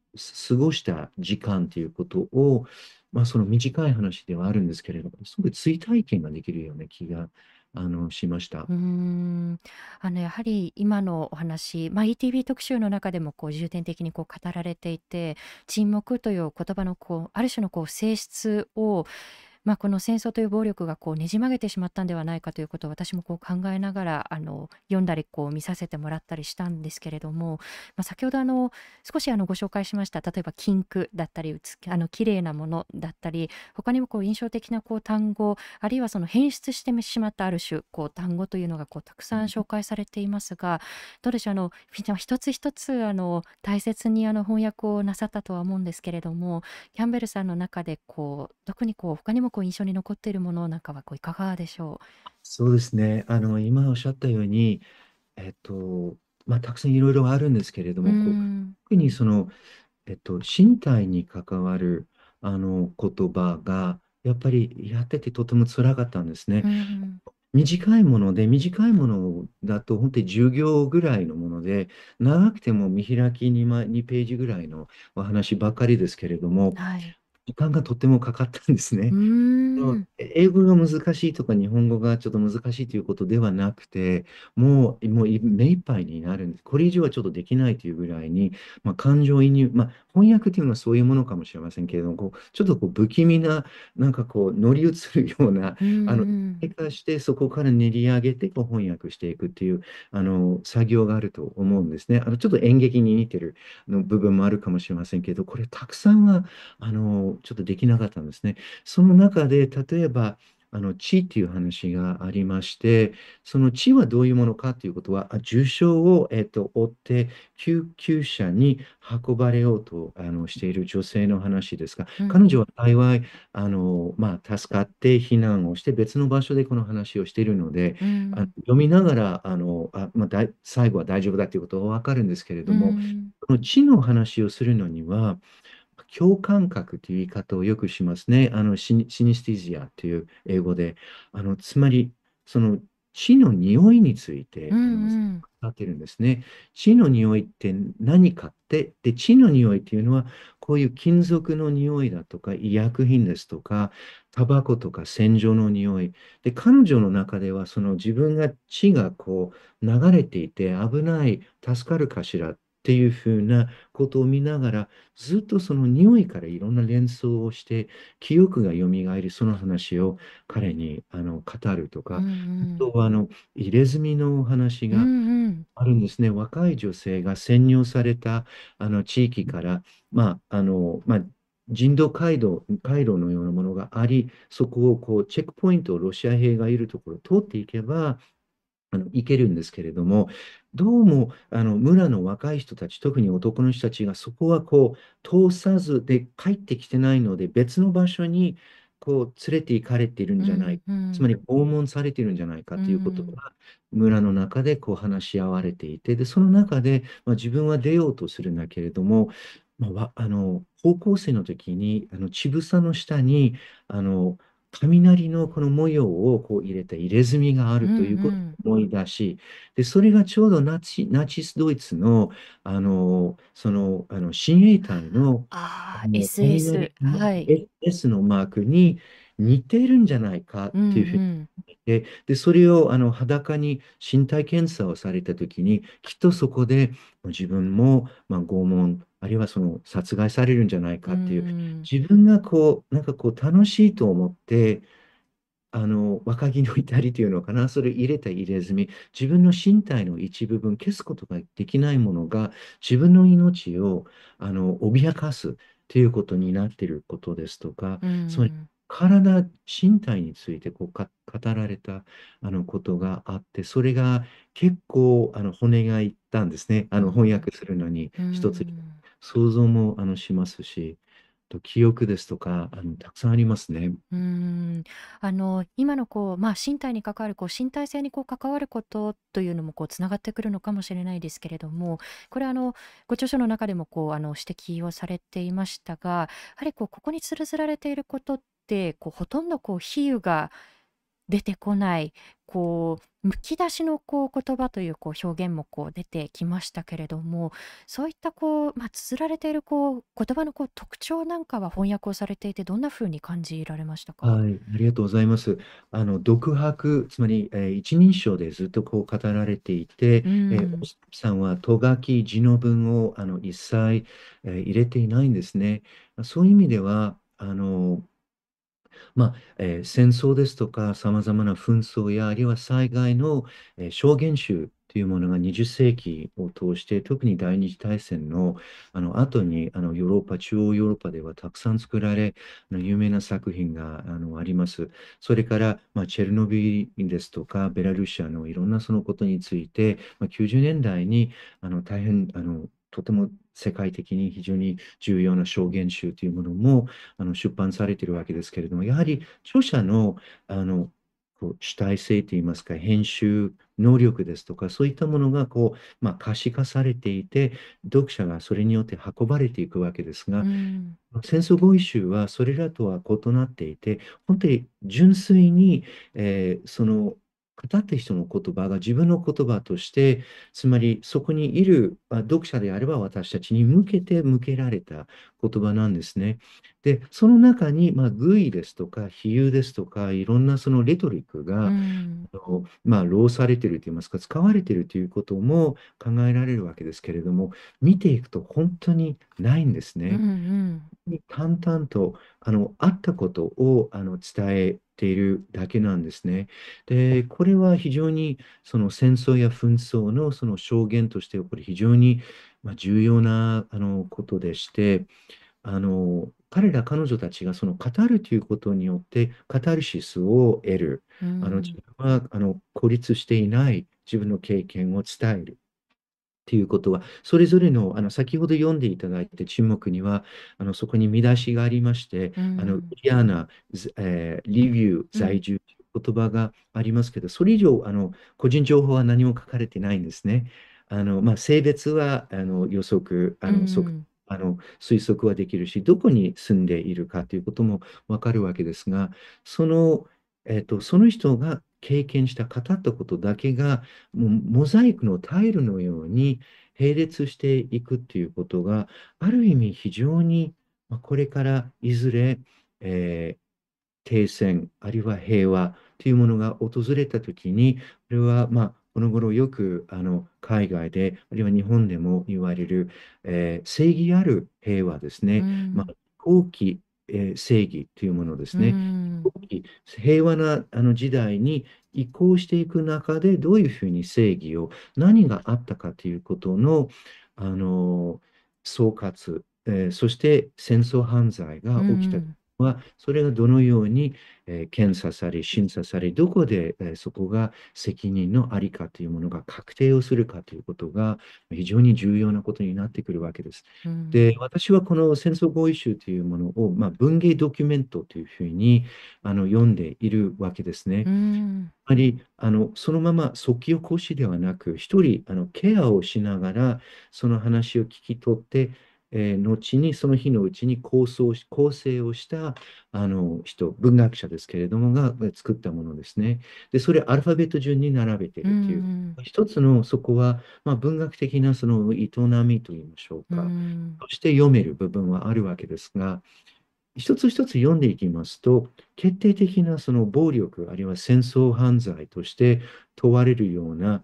過ごした時間ということを、まあ、その短い話ではあるんですけれども、すごく追体験ができるような気があのしました。うーん。あの、やはり今のお話、まあ、ETV 特集の中でもこう重点的にこう語られていて、沈黙という言葉のこう、ある種のこう性質をまあ、この戦争という暴力がこうねじ曲げてしまったんではないかということを私もこう考えながらあの読んだりこう見させてもらったりしたんですけれども、まあ、先ほどあの少しあのご紹介しました例えば禁句だったりあの綺麗なものだったり他にもこう印象的なこう単語あるいはその変質してしまったある種こう単語というのがこうたくさん紹介されていますがどうでしょうあの一つ一つあの大切にあの翻訳をなさったとは思うんですけれどもキャンベルさんの中でこう特にこう他にもこう印象に残っているものなんかはこういかがでしょそうですね。あの、今おっしゃったように、えっと、まあ、たくさんいろいろあるんですけれどう。うも、こう、ん。特にその、えっと、身体に関わる、あの、言葉が、やっぱりやっててとても辛かったんですね。うん。短いもので、短いものだと本当に10行ぐらいのものので、長くても見開き 2, 枚2ページぐらいのお話ばかりですけれども、はい。時間がとってもかかったんですね。うーん。英語が難しいとか日本語がちょっと難しいということではなくて、もう、もう目いっぱいになるんです。これ以上はちょっとできないというぐらいに、まあ、感情移入、まあ、翻訳というのはそういうものかもしれませんけれども、こうちょっとこう不気味な、なんかこう乗り移るような、うんあの、うん変化してそこから練り上げてこう翻訳していくっていうあの作業があると思うんですね。あのちょっと演劇に似てるあの部分もあるかもしれませんけど、これたくさんはあのちょっとできなかったんですね。その中で例えばあの地っていう話がありまして、その地はどういうものかということは、あ重傷を、えっと、負って救急車に運ばれようとあのしている女性の話ですが、うん。彼女は幸いあの、まあ、助かって避難をして別の場所でこの話をしているので、うん。あの読みながらあのあ、まあ、最後は大丈夫だということが分かるんですけれども、うん。この地の話をするのには、共感覚という言い方をよくしますね。あのシニ、シニスティジアという英語で、あのつまり、その地の匂いについて、語ってるんですね。地の匂いって何かって、で、地の匂いっていうのは、こういう金属の匂いだとか、医薬品ですとか、タバコとか洗浄の匂い。で、彼女の中では、その自分が血がこう流れていて危ない、助かるかしらっていうふうなことを見ながら、ずっとその匂いからいろんな連想をして、記憶が蘇り、その話を彼にあの語るとか、うんあとはあの入れ墨のお話うんがうんあるんですね。若い女性が占領されたあの地域から、まああのまあ、人道回廊、回廊のようなものがあり、そこをこうチェックポイントをロシア兵がいるところを通っていけば、あの行けるんですけれども、どうもあの村の若い人たち、特に男の人たちがそこはこう通さずで帰ってきてないので、別の場所にこう連れて行かれているんじゃないうんうん。つまり訪問されているんじゃないかということが村の中でこう話し合われていて、で、その中で、まあ、自分は出ようとするんだけれども、まあ、わあの高校生の時にあの乳房の下にあの雷のこの模様をこう入れた入れ墨があるということを思い出し、で、それがちょうどナチ、ナチスドイツのあのそのあの親衛隊のあの SS。はい。S のマークに似てるんじゃないかってうんいうふうにうんで、で、それをあの裸に身体検査をされたときに、きっとそこで自分も、まあ、拷問、あるいはその殺害されるんじゃないかっていう、うん。自分がこう、なんかこう楽しいと思って、あの若気の至りというのかな、それを入れた入れ墨、自分の身体の一部分、消すことができないものが、自分の命をあの脅かすということになっていることですとか、うん。つまり体、身体についてこうか語られたあのことがあって、それが結構あの骨がいったんですね。あのうん翻訳するのにうん。一つ想像もあのしますし、と記憶ですとかあのたくさんありますね。うんあの今のこう、まあ、身体に関わるこう身体性にこう関わることというのもこうつながってくるのかもしれないですけれどもこれあのご著書の中でもこうあの指摘をされていましたがやはりこうここにつづられていることってこうほとんどこう比喩が出てこないこうむき出しのこう言葉というこう表現もこう出てきましたけれどもそういったこう、まあ、綴られているこう言葉のこう特徴なんかは翻訳をされていてどんなふうに感じられましたか？はい、ありがとうございます。あの独白、つまり、えー一人称でずっとこう語られていて、うんえー、さんはとがき字の文をあの一切、えー入れていないんですね。そういう意味では、あのまあえー戦争ですとか、さまざまな紛争や、あるいは災害の、えー証言集というものが20世紀を通して、特に第二次大戦の、あの後にあのヨーロッパ、中央ヨーロッパではたくさん作られ、あの有名な作品があのあります。それから、まあ、チェルノビリですとか、ベラルーシアのいろんなそのことについて、まあ、90年代にあの大変あのとても世界的に非常に重要な証言集というものもあの出版されているわけですけれども、やはり著者のあのこう主体性といいますか、編集能力ですとか、そういったものがこう、まあ、可視化されていて、読者がそれによって運ばれていくわけですが、うん。戦争合意集はそれらとは異なっていて、本当に純粋に、えーその語った人の言葉が自分の言葉として、つまりそこにいる読者であれば私たちに向けて向けられた言葉なんですね。で、その中に、まあ、寓意ですとか、比喩ですとか、いろんなそのレトリックが、うん、まあ、浪されているといいますか、使われているということも考えられるわけですけれども、見ていくと本当にないんですね。うん淡々とあのあったことをあの伝えているだけなんですね。で、これは非常にその戦争や紛争のその証言としてこれ非常にまあ重要なあのことでして、あの彼ら彼女たちがその語るということによってカタルシスを得る、あの自分はあの孤立していない自分の経験を伝える。っていうことは、それぞれの、あの、先ほど読んでいただいて沈黙には、あの、そこに見出しがありまして、うあの、んリアナ、えー、リビュー、在住という言葉がありますけど、それ以上、あの、個人情報は何も書かれてないんですね。あの、まあ、性別は、あの、予測、あうの、んあの推測はできるし、どこに住んでいるかということもわかるわけですが、その、えっと、その人が経験した、語ったことだけが、もうモザイクのタイルのように並列していくっていうことが、ある意味非常に、まあ、これからいずれ、えー停戦、あるいは平和というものが訪れたときに、これは、まあ、この頃よくあの海外で、あるいは日本でも言われる、えー正義ある平和ですうね。まあ、ん後期、えー正義というものですうね。ん平和なあの時代に移行していく中でどういうふうに正義を何があったかということの、あの総括、えーそして戦争犯罪がう起きたんは、それがどのように、えー検査され、審査され、どこで、えーそこが責任のありかというものが確定をするかということが非常に重要なことになってくるわけです。うんで、私はこの戦争合意集というものを、まあ、文芸ドキュメントというふうにあの読んでいるわけですね。うつんまりあのそのまま即興講師ではなく、一人あのケアをしながらその話を聞き取って、えー後にその日のうちに構想し構成をしたあの人、文学者ですけれどもがえ作ったものですね。で、それアルファベット順に並べているという。うん一つのそこは、まあ、文学的なその営みといいましょううか。んとして読める部分はあるわけですが、一つ一つ読んでいきますと、決定的なその暴力、あるいは戦争犯罪として問われるような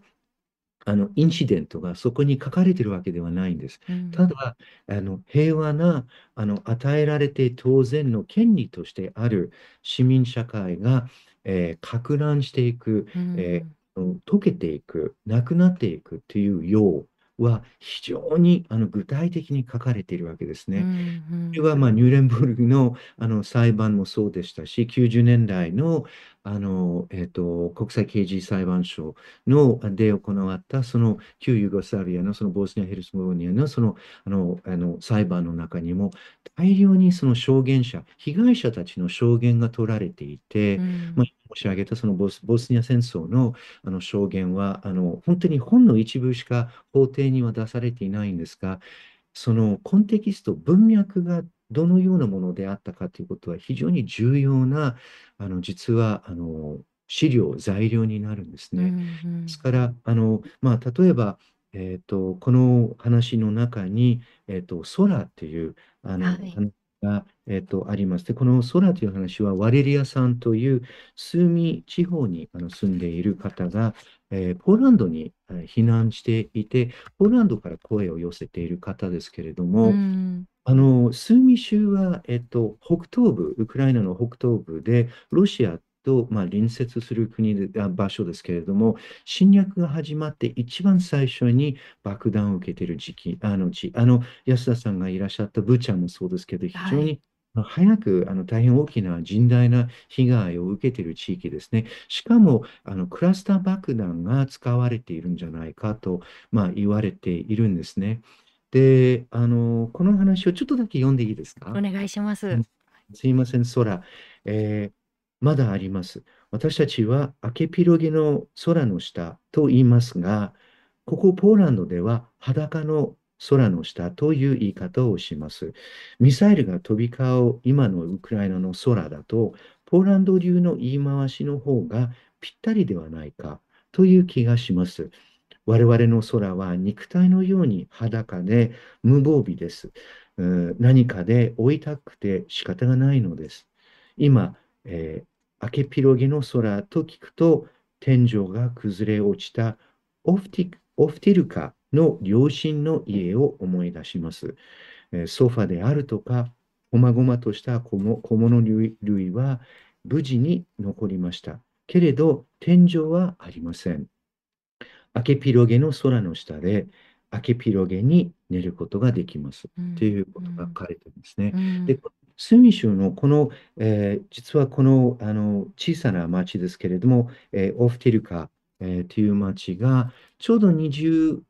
あのインシデントがそこに書かれているわけではないんです。うんただ、あの平和なあの与えられて当然の権利としてある市民社会が、えー、拡乱していく、うんえー溶けていく、なくなっていくというようは非常にあの具体的に書かれているわけですね。うんこれはまあニューレンブルグの、あの裁判もそうでしたし、90年代の、あの、えっと、国際刑事裁判所ので行わったその旧ユーゴスラビアのそのボスニア・ヘルスゴニアのそのあのあの裁判の中にも大量にその証言者、被害者たちの証言が取られていて、うん。まあ、申し上げたそのボスボスニア戦争のあの証言はあの本当にほんの一部しか法廷には出されていないんですが、そのコンテキスト、文脈がどのようなものであったかということは非常に重要な、あの実はあの資料、材料になるんですうね。んですから、あのまあ、例えば、えーと、この話の中に、えーと、空っていうあの、はい話が、えーと、あります。で、この空という話は、ワレリアさんというスーミ地方にあの住んでいる方が、えーポーランドにえー避難していて、ポーランドから声を寄せている方ですけれども、うんあの、スーミ州は、えっと、北東部、ウクライナの北東部で、ロシアと、まあ、隣接する国で、あ場所ですけれども、侵略が始まって一番最初に爆弾を受けている時期、あの地、あの、安田さんがいらっしゃったブチャもそうですけど、非常はに早くあの大変大きな甚大な被害を受けている地域ですね。しかもあのクラスター爆弾が使われているんじゃないかと、まあ、言われているんですね。で、あの、この話をちょっとだけ読んでいいですか？お願いします。うんすいません、空。えーまだあります。私たちはアケピロゲの空の下と言いますが、ここポーランドでは裸の空の下という言い方をします。ミサイルが飛び交う今のウクライナの空だと、ポーランド流の言い回しの方がぴったりではないかという気がします。我々の空は肉体のように裸で無防備です。何かで追いたくて仕方がないのです。今、えー、アケピロゲの空と聞くと、天井が崩れ落ちたオフティオフティルカの両親の家を思い出します。ソファであるとか、こまごまとした小物類は無事に残りました。けれど、天井はありません。アケピロゲの空の下で、アケピロゲに寝ることができます。ということが書かれてるんですね。うん、で、スミ州のこの、えー、実はこのあの小さな町ですけれども、えー、オフティルカ、えー、という町がちょうど24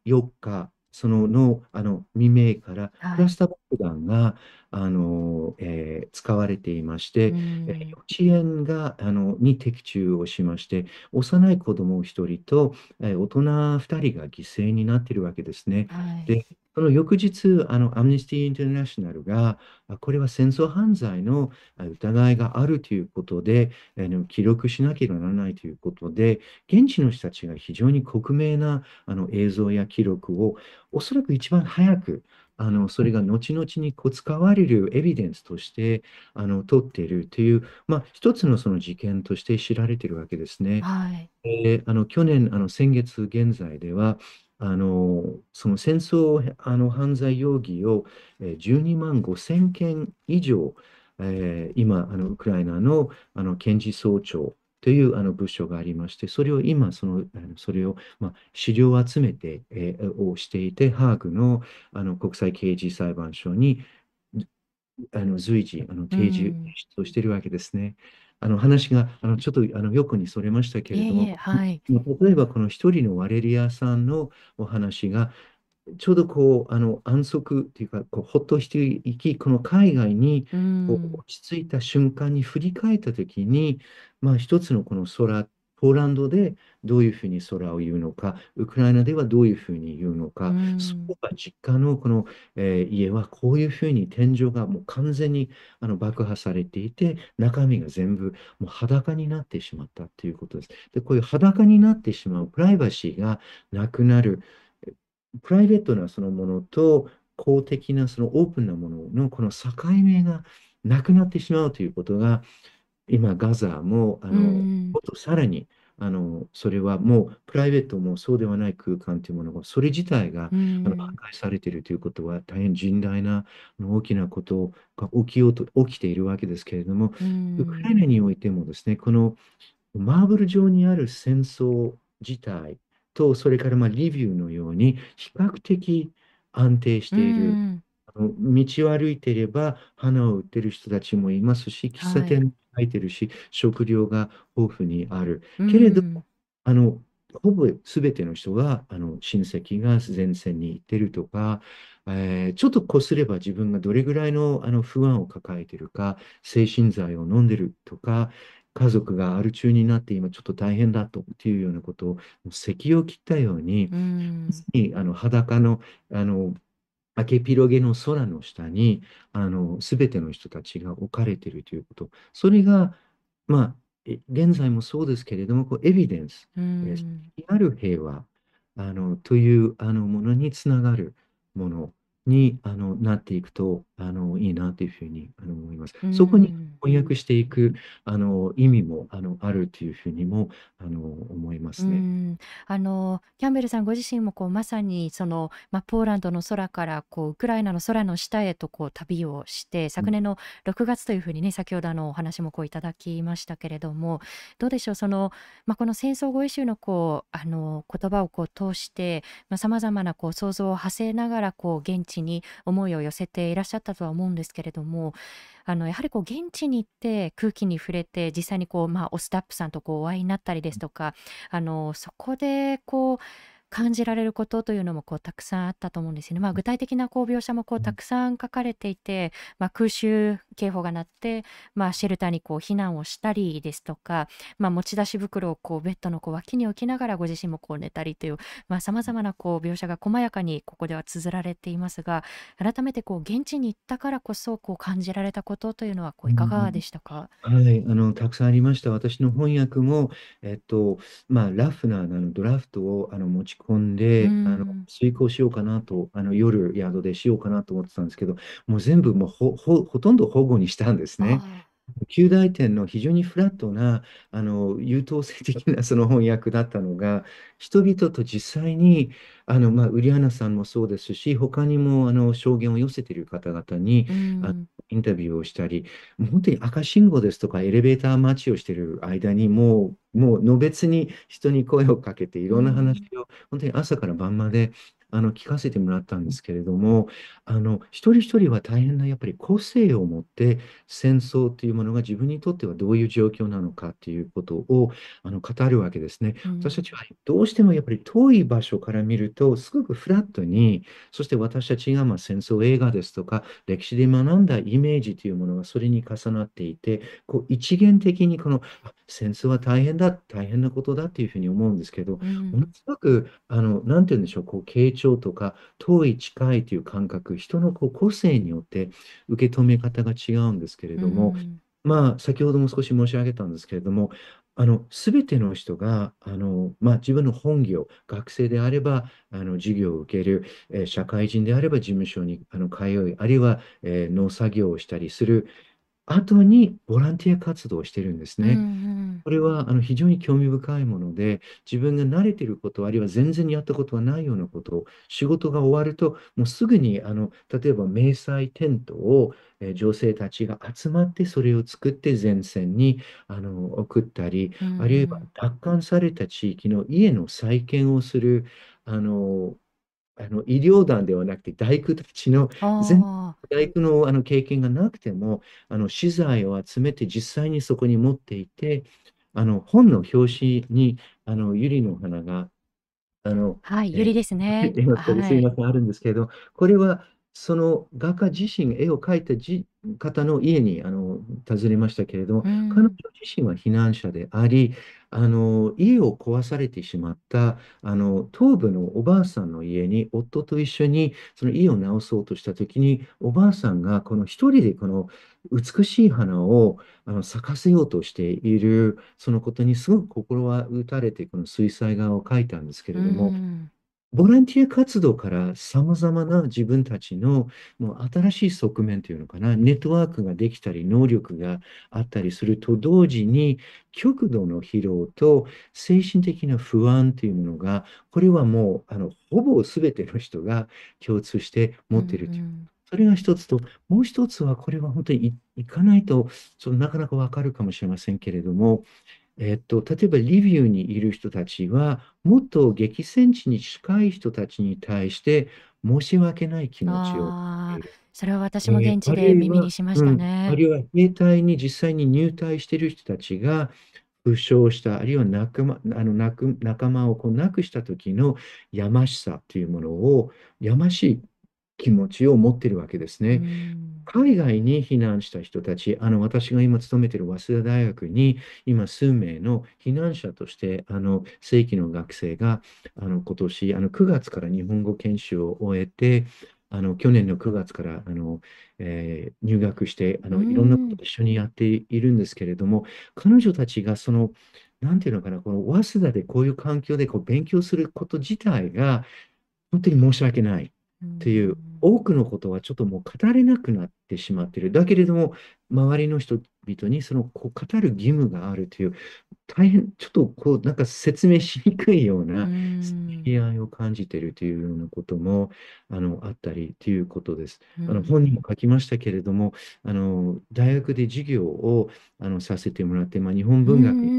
日、そののあの未明からクラスター爆弾が、あの、えー、使われていまして、え幼稚園があのに的中をしまして、幼い子供1人と、えー、大人2人が犠牲になっているわけですね。はい、でその翌日、あのアムネスティ・インターナショナルが、これは戦争犯罪の疑いがあるということで、あの記録しなければならないということで、現地の人たちが非常に克明なあの映像や記録を、おそらく一番早くあのそれが後々にこう使われるエビデンスとしてあの取っているという、まあ、一つのその事件として知られているわけですね。はい、えあの去年あの先月現在ではあのその戦争あの犯罪容疑を12万5千件以上、えー、今あのウクライナのあの検事総長というあの部署がありまして、それを今、そのそれを、まあ、資料を集めて、えー、をしていて、ハーグのあの国際刑事裁判所にあの随時あの提示をしているわけですね。あの話があのちょっとあの横にそれましたけれども、はい、例えばこの一人のワレリアさんのお話が、ちょうどこう、あの、安息っていうか、こう、ほっとしていき、この海外にこう落ち着いた瞬間に振り返ったときに、まあ、一つのこの空、ポーランドでどういうふうに空を言うのか、ウクライナではどういうふうに言うのか、そこが実家のこの、えー家はこういうふうに天井がもう完全にあの爆破されていて、中身が全部もう裸になってしまったっていうことです。で、こういう裸になってしまうプライバシーがなくなる。プライベートなそのものと公的なそのオープンなもののこの境目がなくなってしまうということが今ガザもあの、もっとさらにあのそれはもうプライベートもそうではない空間というものがそれ自体が、あの破壊されているということは大変甚大な大きなことが起きようと起きているわけですけれども、ウクライナにおいてもですねこのマーブル上にある戦争自体と、それからまあリビューのように、比較的安定している。あの道を歩いていれば、花を売ってる人たちもいますし、喫茶店も入ってるし、食料が豊富にある。けれども、あの、ほぼ全ての人が、あの、親戚が前線に行ってるとか、えー、ちょっとこすれば自分がどれぐらいのあの不安を抱えているか、精神剤を飲んでるとか、家族がアル中になって今ちょっと大変だとっていうようなことを咳を切ったように、うん、あの裸のあの明けピロゲの空の下にあの全ての人たちが置かれているということ。それがまあ現在もそうですけれどもこうエビデンス、うん、ある平和あのというあのものにつながるものにあのなっていくとあのいいなというふうにあの思います。そこに翻訳していくあの意味もあのあるというふうにもあの思いますね。あのキャンベルさんご自身もこうまさにその、まあ、ポーランドの空からこうウクライナの空の下へとこう旅をして昨年の6月というふうにね先ほどあのお話もこういただきましたけれどもどうでしょうその、まあ、この戦争語彙集のこうあの言葉をこう通してさまざ、まなこう想像を馳せながらこう現地に思いを寄せていらっしゃったとは思うんですけれどもあのやはりこう現地に行って空気に触れて実際にこう、まあ、オスタップさんとこうお会いになったりですとかあのそこでこう感じられることというのもこうたくさんあったと思うんですよね。まあ、具体的なこう描写もこうたくさん書かれていて、まあ、空襲警報が鳴って、まあ、シェルターにこう避難をしたりですとか、まあ、持ち出し袋をこうベッドのこう脇に置きながらご自身もこう寝たりというさまざ、まなこう描写が細やかにここでは綴られていますが改めてこう現地に行ったからこそこう感じられたことというのはこういかがでしたか、はい、あの、たくさんありました。私の翻訳も、えっと、まあ、ラフなあのドラフトをあの持ち込んで、うあの、ん、遂行しようかなと、あの、夜、宿でしようかなと思ってたんですけど、もう全部もうほ、ほ、ほとんど保護にしたんですね。あ旧大点の非常にフラットなあの優等生的な (laughs) その翻訳だったのが人々と実際にあの、まあ、ウリアナさんもそうですし他にもあの証言を寄せている方々にうあん、インタビューをしたりもう本当に赤信号ですとかエレベーター待ちをしている間にもうもうのべつに人に声をかけていろんな話うん、を本当に朝から晩まであの聞かせてもらったんですけれどもあの一人一人は大変なやっぱり個性を持って戦争というものが自分にとってはどういう状況なのかっていうことをあの語るわけですね。うん私たちはどうしてもやっぱり遠い場所から見るとすごくフラットにそして私たちがまあ戦争映画ですとか歴史で学んだイメージというものがそれに重なっていてこう一元的にこのあ戦争は大変だ大変なことだっていうふうに思うんですけどうんものすごくあのなんて言うんでしょうこう傾聴とか遠い近いという感覚人のこう個性によって受け止め方が違うんですけれうどもん。まあ、先ほども少し申し上げたんですけれども、あの、すべての人が、あの、まあ、自分の本業、学生であれば、あの、授業を受ける、えー社会人であれば事務所に、あの、通い、あるいは、えー農作業をしたりする後にボランティア活動をしてるんですうんね。うんこれはあの非常に興味深いもので、自分が慣れていること、あるいは全然やったことはないようなことを、仕事が終わると、もうすぐにあの例えば迷彩テントを、えー女性たちが集まって、それを作って前線にあの送ったり、うんうあるいはん奪還された地域の家の再建をする、あのあの医療団ではなくて大工たちの全大工の、あの経験がなくてもあの資材を集めて実際にそこに持っていてあの本の表紙にあの百合の花があの、はい、えゆりですーね。すいません、あるんですけれど、これはその画家自身、絵を描いたじ方の家にあの訪ねましたけれども、う彼女ん。自身は避難者であり、あの家を壊されてしまったあの東部のおばあさんの家に夫と一緒にその家を直そうとしたときに、おばあさんがこの一人でこの美しい花をあの咲かせようとしているそのことにすごく心は打たれて、この水彩画を描いたんですけうれども、ん。ボランティア活動からさまざまな自分たちのもう新しい側面というのかな、ネットワークができたり、能力があったりすると同時に、極度の疲労と精神的な不安というものが、これはもうあのほぼ全ての人が共通してう持っているという。ん。それが一つと、もう一つは、これは本当にい、いかないと、ちょっとなかなかわかるかもしれませんけれども、えっと、例えばリビウにいる人たちは、もっと激戦地に近い人たちに対して申し訳ない気持ちをああ、いる。それは私えーも現地あるいで耳は、にしましたうん、あね。るいは兵隊に実際に入隊している人たちが負傷した、あるいは仲間、あの仲仲間をこう亡くした時のやましさというものを、やましい気持ちを持っているわけですうね。ん。海外に避難した人たち、あの私が今勤めている早稲田大学に、今数名の避難者としてあの正規の学生があの今年あの9月から日本語研修を終えて、あの去年の9月からあの、えー入学してあうのいろんなことん。を一緒にやっているんですけれども、彼女たちがその、なんていうのかな、この早稲田でこういう環境でこう勉強すること自体が本当に申し訳ない。うっていう、ん。多くのことはちょっともう語れなくなってしまってる。だけれども、周りの人々にそのこう語る義務があるという、大変、ちょっとこう、なんか説明しにくいよううな、せめん。ぎ合いを感じているというようなことも、あの、あったりということです。うあの、本にもん。書きましたけれども、あの、大学で授業をあのさせてもらって、まあ、日本う文学。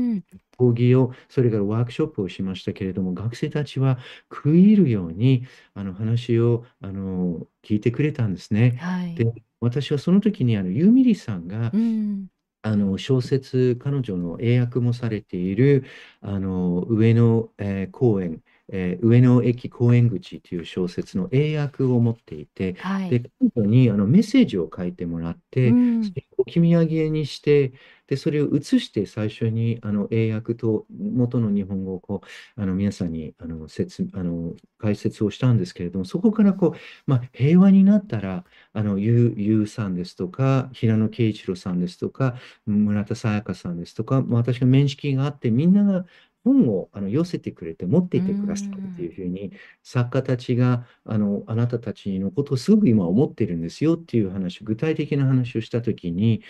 講義を、それからワークショップをしましたけれども、学生たちは食い入るようにあの話をあの聞いてくれたんですね。はい。で、私はその時にあのユーミリさんがうん。あの小説、彼女の英訳もされているあの上野、えー公園、えー上野駅公園口という小説の英訳を持っていて、で、はい。彼女にあのメッセージを書いてもらっうて、ん。それを置き土産にして、で、それを写して最初にあの英訳と元の日本語をこうあの皆さんにあの説あの解説をしたんですけれども、そこからこう、まあ、平和になったら、あのゆうゆうさんですとか、平野啓一郎さんですとか、村田沙耶香さんですとか、まあ私が面識があって、みんなが本をあの寄せてくれて持ってういてくださるっていん。うふうに、作家たちがあのあなたたちのことをすごく今思ってるんですよっていう話、具体的な話をしたときに、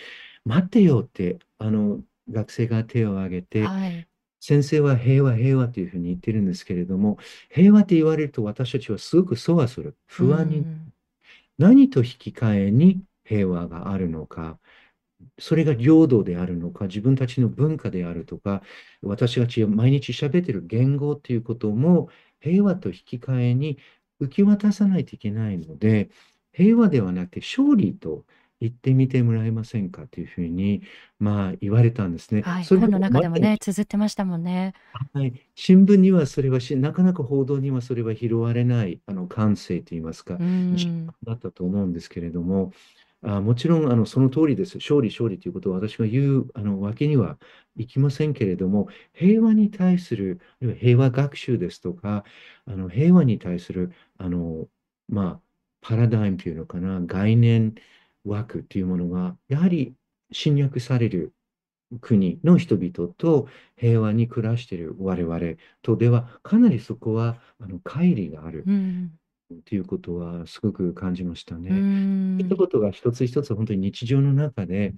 待ってよってあの学生が手を挙げて、はい。先生は平和、平和というふうに言ってるんですけれども、平和って言われると私たちはすごくそわする、う不安に、ん。何と引き換えに平和があるのか、それが領土であるのか、自分たちの文化であるとか、私たちが毎日喋ってる言語っていうことも平和と引き換えに受け渡さないといけないので、平和ではなくて勝利と言ってみてもらえませんかというふうに、まあ言われたんですね。はい。それ本の中でもね、綴ってましたもんね。はい、新聞にはそれはし、なかなか報道にはそれは拾われないあの感性といいますか、だったと思うんですけれども、あ、もちろんあのその通りです。勝利、勝利ということを私が言うあのわけにはいきませんけれども、平和に対する、あるいは平和学習ですとか、あの平和に対するあの、まあ、パラダイムというのかな、概念枠というものが、やはり侵略される国の人々と平和に暮らしている我々とでは、かなりそこはあの乖離があるうん。ということはすごく感じましたうね。そういったん。ことが一つ一つ本当に日常の中で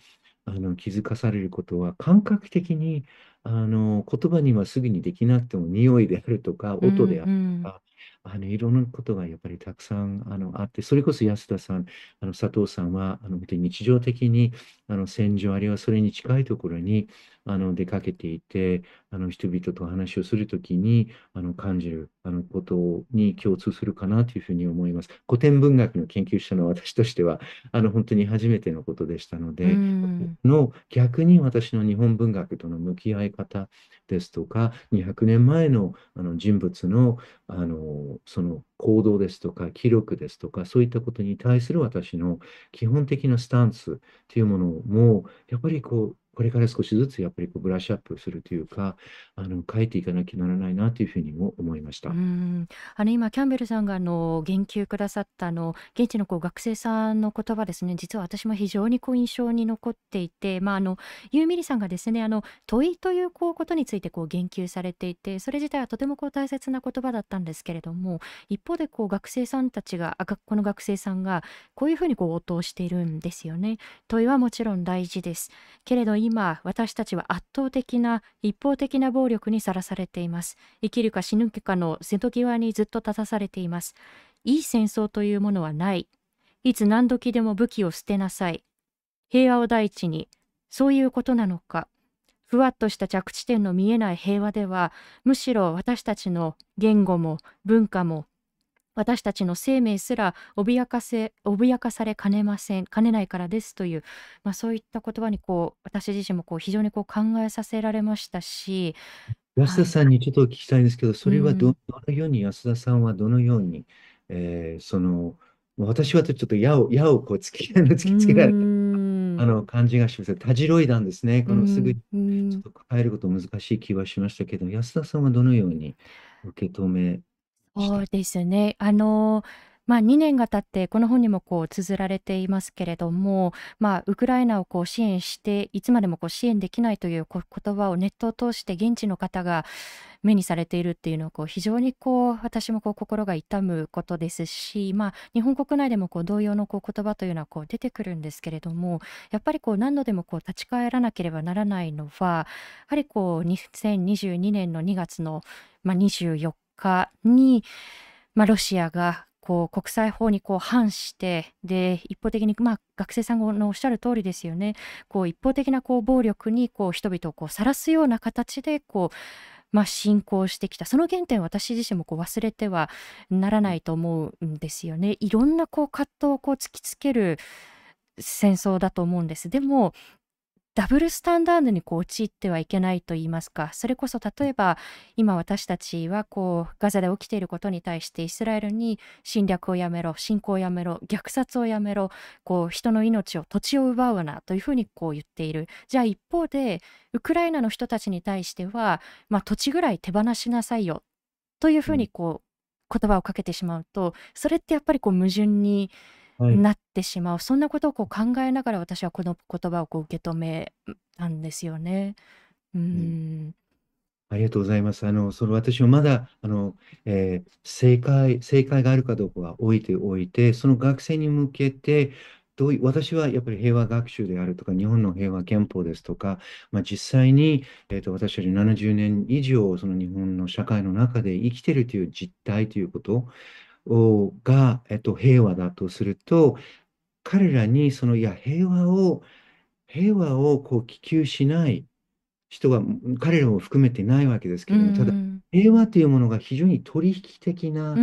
あの気づかされることは感覚的にあの言葉にはすぐにできなくても匂いであるとかう音であるん。とかあのいろんなことがやっぱりたくさんあのあってそれこそ安田さんあの佐藤さんはあの本当に日常的にあの戦場あるいはそれに近いところにあの出かけていてあの人々と話をするときにあの感じるあのことに共通するかなというふうに思います。古典文学の研究者の私としてはあの本当に初めてのことでしたのうで、ん。の逆に私の日本文学との向き合い方ですとか、200年前のあの人物のあのその行動ですとか、記録ですとか、そういったことに対する私の基本的なスタンスというものも、やっぱりこう、これから少しずつやっぱりこうブラッシュアップするというか、あの変えていかなきゃならないなというふうにも思いましうた。ん。あの今キャンベルさんがあの言及くださったあの現地のこう学生さんの言葉ですね。実は私も非常にこう印象に残っていて、まああのユーミリさんがですね、あの問いというこうことについてこう言及されていて、それ自体はとてもこう大切な言葉だったんですけれども、一方でこう学生さんたちが、あこの学生さんがこういうふうにこう応答しているんですよね。問いはもちろん大事です。けれど今私たちは圧倒的な一方的な暴力にさらされています。生きるか死ぬかの瀬戸際にずっと立たされています。いい戦争というものはない。いつ何時でも武器を捨てなさい。平和を第一に。そういうことなのか。ふわっとした着地点の見えない平和では、むしろ私たちの言語も文化も私たちの生命すら脅かせ脅かされかねませんかねないからですという、まあ、そういった言葉にこう私自身もこう非常にこう考えさせられましたし、はい、安田さんにちょっとお聞きしたいんですけど、そうれはど、のように安田さんはどのように、えーその、私はちょっと矢を、矢をこう突き、突きつけられたあん、の感じがします。たじろいだんですね。うこのすぐちょっと変えること難しい気はしましたけど、安田さんはどのように受け止めまそうですね。あの、まあ、2年が経ってこの本にもこう綴られていますけれども、まあ、ウクライナをこう支援していつまでもこう支援できないというこ言葉をネットを通して現地の方が目にされているっていうのはこう非常にこう私もこう心が痛むことですし、まあ、日本国内でもこう同様のこう言葉というのはこう出てくるんですけれどもやっぱりこう何度でもこう立ち返らなければならないのはやはりこう2022年の2月の、まあ、24日に、まあ、ロシアがこう国際法にこう反してで一方的に、まあ、学生さんのおっしゃる通りですよねこう一方的なこう暴力にこう人々をこう晒すような形でこう、まあ、侵攻してきたその原点私自身もこう忘れてはならないと思うんですよね。いろんなこう葛藤をこう突きつける戦争だと思うんです。でもダブルスタンダードにこう陥ってはいけないと言いますか。それこそ例えば今私たちはこうガザで起きていることに対してイスラエルに侵略をやめろ侵攻をやめろ虐殺をやめろこう人の命を土地を奪うなというふうにこう言っている。じゃあ一方でウクライナの人たちに対しては、まあ、土地ぐらい手放しなさいよというふうにこう言葉をかけてしまうとそれってやっぱりこう矛盾にはい。なってしまうそんなことをこう考えながら私はこの言葉をこう受け止めたんですよね。ううんんありがとうございます。あの、その私はまだ、あの、えー正解、正解があるかどうかは置いておいて、その学生に向けて、どういう、私はやっぱり平和学習であるとか、日本の平和憲法ですとか、まあ、実際に、えーと、私たち70年以上、その日本の社会の中で生きているという実態ということをが、えっと、平和だとすると、彼らにその、いや、平和を、平和をこう希求しない人は、彼らも含めてないわけですけうれども、ただ、ん平和というものが非常に取引的うな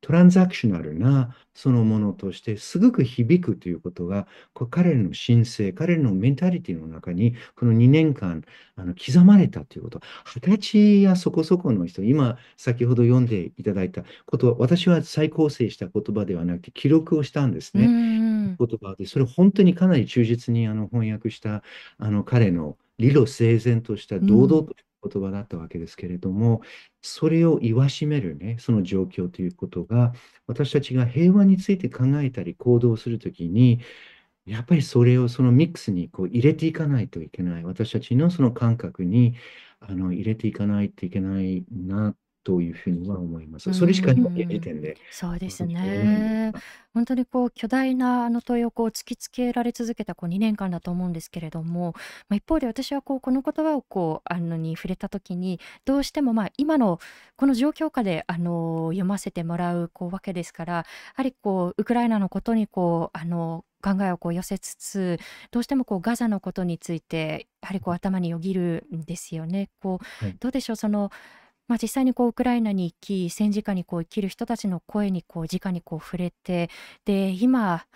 トランザクショナルなそのものとしてすごく響くということが、こう彼らの神聖、彼らのメンタリティの中に、この2年間あの刻まれたということ。二十歳やそこそこの人、今、先ほど読んでいただいたことは、私は再構成した言葉ではなくて、記録をしたんですうね。ん言葉で、それを本当にかなり忠実にあの翻訳したあの彼の理路整然としたうん堂々とした言葉だったわけですけれども、それを言わしめるね、その状況ということが、私たちが平和について考えたり行動するときに、やっぱりそれをそのミックスにこう入れていかないといけない。私たちのその感覚にあの入れていかないといけないなというふうには思いまうす。それしか今現ん時点でそうですね。が。本当にこう巨大なあの問いをこう突きつけられ続けたこう2年間だと思うんですけれども、まあ、一方で私はこうこの言葉をこうあのに触れた時にどうしてもまあ今のこの状況下であの読ませてもらうこうわけですからやはりこうウクライナのことにこうあの考えをこう寄せつつどうしてもこうガザのことについてやはりこう頭によぎるんですよね。こうはい。どうでしょうそのまあ、実際にこうウクライナに行き戦時下にこう生きる人たちの声にこう直にこう触れてで今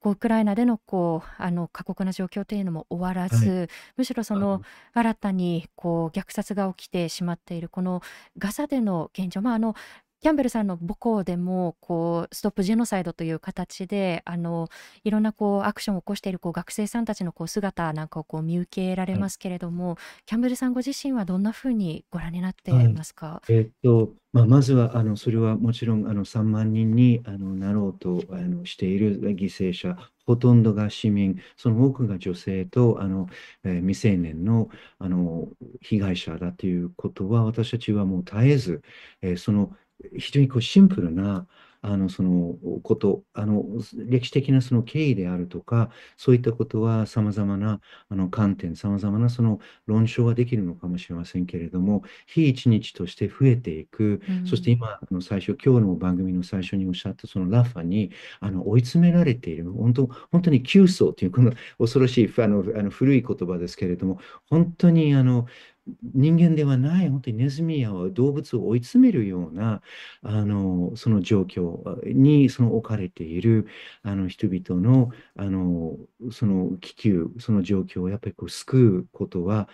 こうウクライナでのこうあの過酷な状況というのも終わらはい。ずむしろその新たにこう虐殺が起きてしまっているこのガザでの現状、まあ、あのキャンベルさんの母校でもこうストップジェノサイドという形であのいろんなこうアクションを起こしているこう学生さんたちのこう姿なんかをこう見受けられますけれどもキャンベルさんご自身はどんなふうにご覧になっていますか？えっと、まあ、まずは、あの、それはもちろん、あの、3万人に、あの、なろうと、あの、している犠牲者、ほとんどが市民、その多くが女性と、あの、えー未成年の、あの、被害者だということは、私たちはもう絶えず、えーその、非常にこうシンプルな、あの、そのこと、あの、歴史的なその経緯であるとか、そういったことは様々な、あの、観点、様々なその論証はできるのかもしれませんけれども、日一日として増えていく、うん。そして今、あの最初、今日の番組の最初におっしゃったそのラファにあの追い詰められている、本当、本当に急走というこの恐ろしいあのあの古い言葉ですけれども、本当にあの人間ではない、本当にネズミや動物を追い詰めるようなあのその状況にその置かれているあの人々のあのその気球、その状況をやっぱりこう救うことは、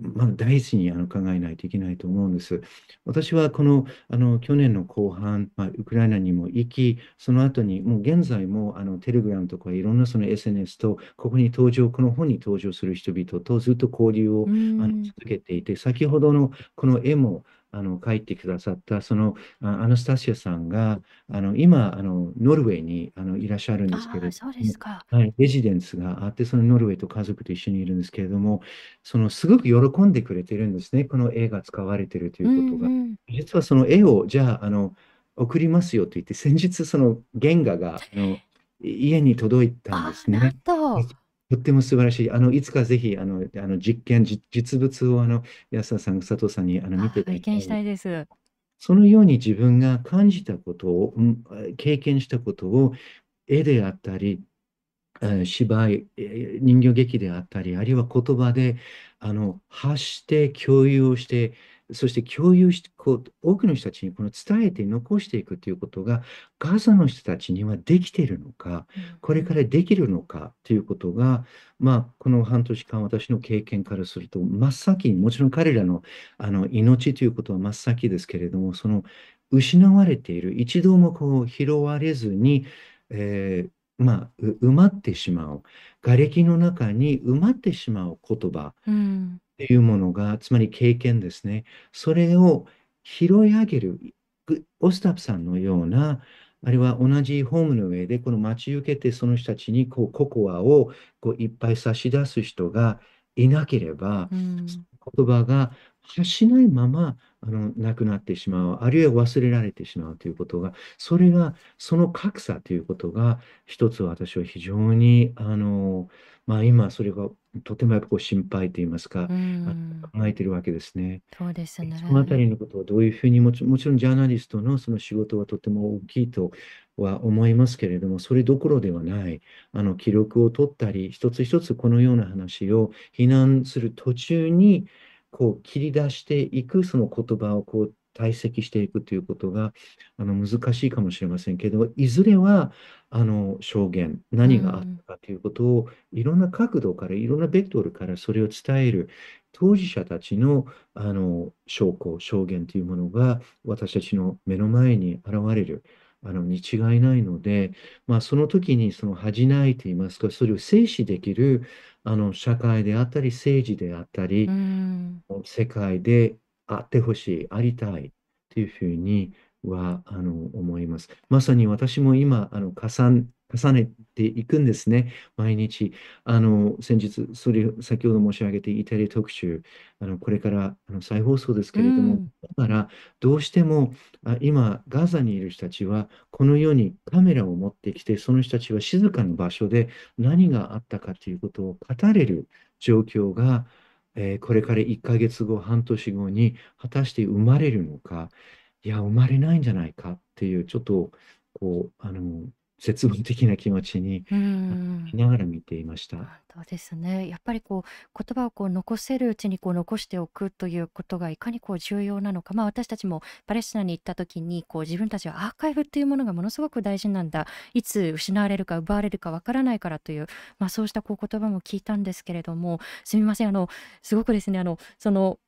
まあ、第一にあの考えないといけないと思うんです。私はこの、あの去年の後半、まあ、ウクライナにも行き、その後に、もう現在もあのテレグラムとかいろんなその SNS と、ここに登場、この本に登場する人々とずっと交流をうあのん続けていて、先ほどのこの絵もあの描いてくださった、そのあアナスタシアさんが、あの今あの、ノルウェーにあのいらっしゃるんですけれどああそうでも、すか。はい、レジデンスがあって、そのノルウェーと家族と一緒にいるんですけれども、そのすごく喜んでくれてるんですね、この絵が使われてるといううんことが。うん実はその絵を、じゃあ、あの、送りますよと言って、先日、その原画があの (laughs) 家に届いたんですね。ととっても素晴らしい。あの、いつかぜひ、あの、あの実験、じ実物を、あの、安田さん、佐藤さんにあの見あていただきたい。したいです。そのように自分が感じたことを、うん経験したことを絵であったり、えー芝居、えー人形劇であったり、あるいは言葉であの発して共有をして、そして共有して、こう、多くの人たちにこの伝えて残していくということが、ガザの人たちにはできているのか、これからできるのかということが、まあ、この半年間、私の経験からすると、真っ先に、もちろん彼らのあの命ということは真っ先ですけれども、その失われている、一度もこう拾われずに、えーまあ、埋まってしまう、瓦礫の中に埋まってしまう言葉っていうものが、つまり経験ですね。それを拾い上げる、オスタプさんのような、あるいは同じホームの上でこの待ち受けてその人たちにこうココアをこういっぱい差し出す人がいなければ、うん、言葉が発しないままあのなくなってしまう、あるいは忘れられてしまうということが、それが、その格差ということが、一つ私は非常に、あの、まあ、今、それがとてもやっぱこう心配といいますか、考えてるわけですね。そうですね。そのあたりのことをどういうふうにもち、もちろんジャーナリストのその仕事はとても大きいとは思いますけれども、それどころではない、あの記録を取ったり、一つ一つこのような話を避難する途中に、こう切り出していくその言葉をこう堆積していくということがあの難しいかもしれませんけど、いずれはあの証言、何があったかということを、いろんな角度から、いろんなベクトルからそれを伝える当事者たちのあの証拠、証言というものが私たちの目の前に現れる。あのに違いないので、まあ、その時にその恥じないといいますか、それを制止できるあの社会であったり、政治であったり、世界であってほしい、ありたいというふうにはあの思います。まさに私も今、あの重重ねていくんですね、毎日。あの先日、それ先ほど申し上げてイタリア特集、あのこれからあの再放送ですけれども、うん、だからどうしてもあ今、ガザにいる人たちは、このようにカメラを持ってきて、その人たちは静かな場所で何があったかということを語れる状況が、えー、これから1ヶ月後、半年後に果たして生まれるのか、いや、生まれないんじゃないかっていう、ちょっとこう、あの、絶望的な気持ちにながら見ていました。そうですね。やっぱりこう言葉をこう残せるうちにこう残しておくということがいかにこう重要なのか。まあ私たちもパレスチナに行った時にこう自分たちはアーカイブっていうものがものすごく大事なんだ。いつ失われるか奪われるかわからないからという、まあそうしたこう言葉も聞いたんですけれども、すみません。あのすごくですね、あのその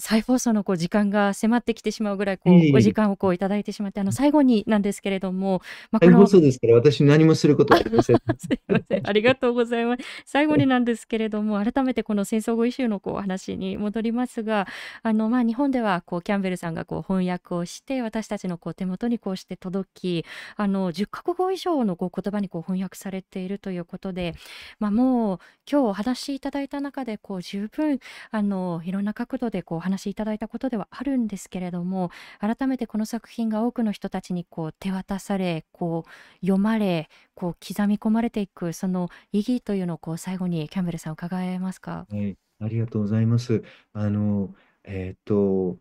再放送のこう時間が迫ってきてしまうぐらいこうお時間をこういただいてしまってあの最後になんですけれども、まあ、再放送ですから私何もすることはありません。(laughs) すいませんありがとうございます。最後になんですけれども改めてこの戦争後イシューのこう話に戻りますがあの、まあ、日本ではこうキャンベルさんがこう翻訳をして私たちのこう手元にこうして届きあの10カ国語以上のこう言葉にこう翻訳されているということで、まあ、もう今日お話しいただいた中でこう十分あのいろんな角度でこうお話しいただいたことではあるんですけれども改めてこの作品が多くの人たちにこう手渡されこう読まれこう刻み込まれていくその意義というのをこう最後にキャンベルさん伺えますか？はい、ありがとうございます。あのえっ、と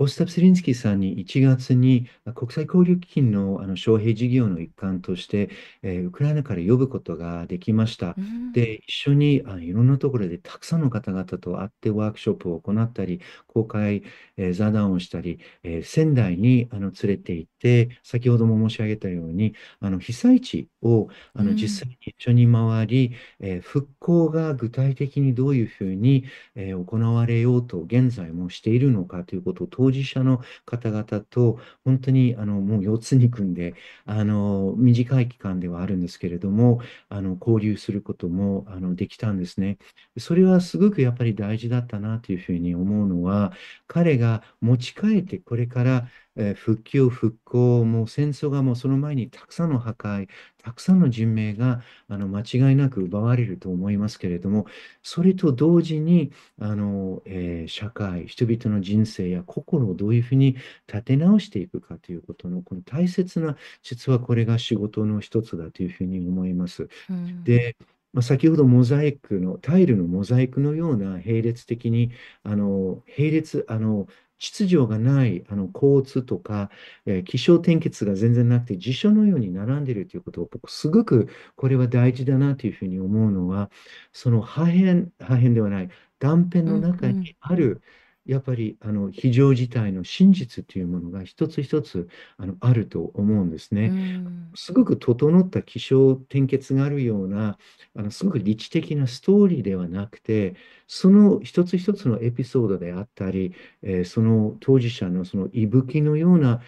オスタプ・セリンスキーさんに1月に国際交流基金のあの招聘事業の一環として、えー、ウクライナから呼ぶことができました。うん、で、一緒にあいろんなところでたくさんの方々と会ってワークショップを行ったり、公開、えー、座談をしたり、えー、仙台にあの連れて行って、先ほども申し上げたように、あの被災地をあの実際に一緒に回り、うん、え復興が具体的にどういうふうに、え行われようと現在もしているのかということを当事者の方々と本当にあのもう4つに組んであの短い期間ではあるんですけれどもあの交流することもあのできたんですね。それはすごくやっぱり大事だったなというふうに思うのは彼が持ち帰ってこれからえ復旧、復興、もう戦争がもうその前にたくさんの破壊、たくさんの人命があの間違いなく奪われると思いますけれども、それと同時にあの、えー、社会、人々の人生や心をどういうふうに立て直していくかということの、この大切な、実はこれが仕事の一つだというふうに思います。うん、でまあ、先ほどモザイクの、タイルのモザイクのような並列的に、あの並列、あの秩序がないあの交通とか、えー、気象転結が全然なくて辞書のように並んでいるということを僕すごくこれは大事だなというふうに思うのはその破片破片ではない断片の中にある、やっぱりあの非常事態の真実というものが一つ一つあのあると思うんですうね。ん。すごく整った起承転結があるような、あのすごく理知的なストーリーではなくて、その一つ一つのエピソードであったり、えーその当事者のその息吹のような、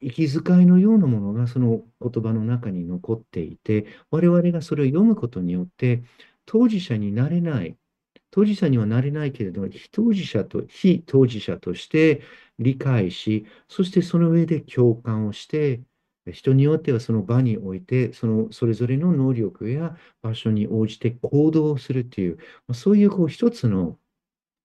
息遣いのようなものがその言葉の中に残っていて、我々がそれを読むことによって、当事者になれない、当事者にはなれないけれど、非当事者と、非当事者として理解し、そしてその上で共感をして、人によってはその場において、そのそれぞれの能力や場所に応じて行動をするっていう、まあそういうこう一つの、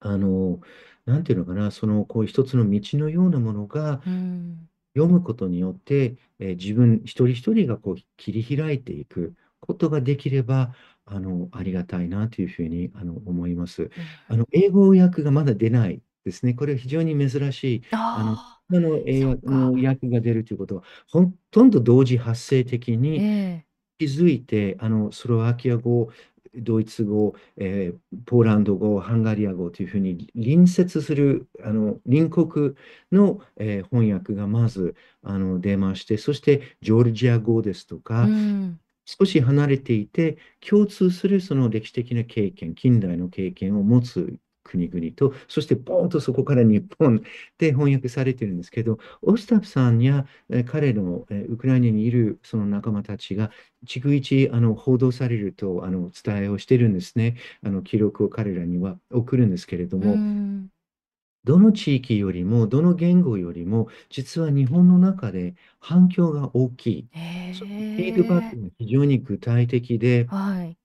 あの、なんていうのかな、そのこう一つの道のようなものがうん。読むことによって、えー自分一人一人がこう切り開いていくことができれば、あの、ありがたいなというふうにあの思います。うん。あの、英語訳がまだ出ないですね。これは非常に珍しい、あの、ああ、今の英そっ訳のか。訳が出るということは、ほとんど同時発生的えにえ。気づいて、あの、スロバキア語、ドイツ語、えーポーランド語、ハンガリア語というふうに隣接する、あの、隣国の、えー翻訳がまず、あの、出まして、そしてジョルジア語ですとうか、ん。少し離れていて、共通するその歴史的な経験、近代の経験を持つ国々と、そしてポンとそこから日本 (laughs) で翻訳されてるんですけど、オスタフさんや彼のウクライナにいるその仲間たちが、逐一あの報道されるとあの伝えをしてるんですね。あの記録を彼らには送るんですけれども、どの地域よりも、どの言語よりも、実は日本の中で反響が大きい。へそのフィードバックえ。が非常に具体的で、はい。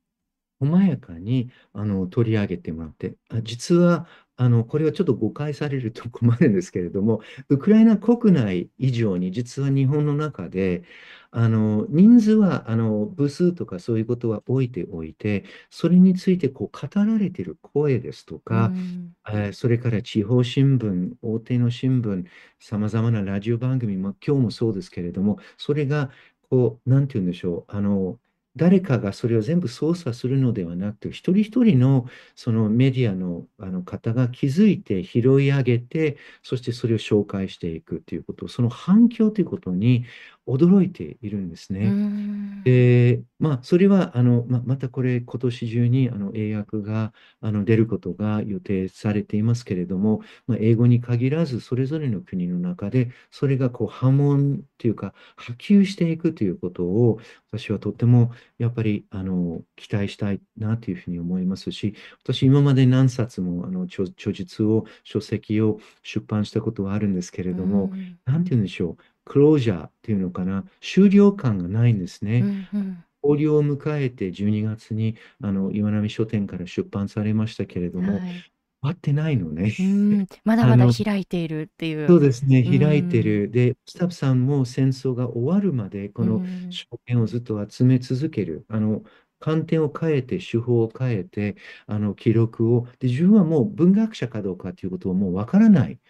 細やかにあの取り上げてもらって、あ実はあのこれはちょっと誤解されると困るんですけれども、(laughs) ウクライナ国内以上に実は日本の中で、あの人数はあの部数とかそういうことは置いておいて、それについてこう語られている声ですとうか、ん。えーそれから地方新聞、大手の新聞、さまざまなラジオ番組も今日もそうですけれども、それがこう、なんて言うんでしょう、あの、誰かがそれを全部操作するのではなくて、一人一人のそのメディアの、あの方が気づいて拾い上げて、そしてそれを紹介していくということ、その反響ということに驚いているんですうね。ん。で、まあ、それは、あの、ま、またこれ、今年中に、あの、英訳が、あの、出ることが予定されていますけれども、まあ、英語に限らず、それぞれの国の中で、それが、こう、波紋というか、波及していくということを、私はとっても、やっぱり、あの、期待したいなというふうに思いますし、私、今まで何冊も、あの、著、著述を、書籍を出版したことはあるんですけれうども、ん。なんて言うんでしょう、クロージャーっていうのかな、終了感がないんですうね。ん。うん。終了を迎えて12月にあの岩波書店から出版されましたけれども、はい。終わってないのね。うん。まだまだ開いているっていう。そうですね、う開いてん。る。で、スタッフさんも戦争が終わるまで、こうのん。証言をずっと集め続ける。あの、観点を変えて、手法を変えて、あの、記録を、で、自分はもう文学者かどうかということをもうわからない。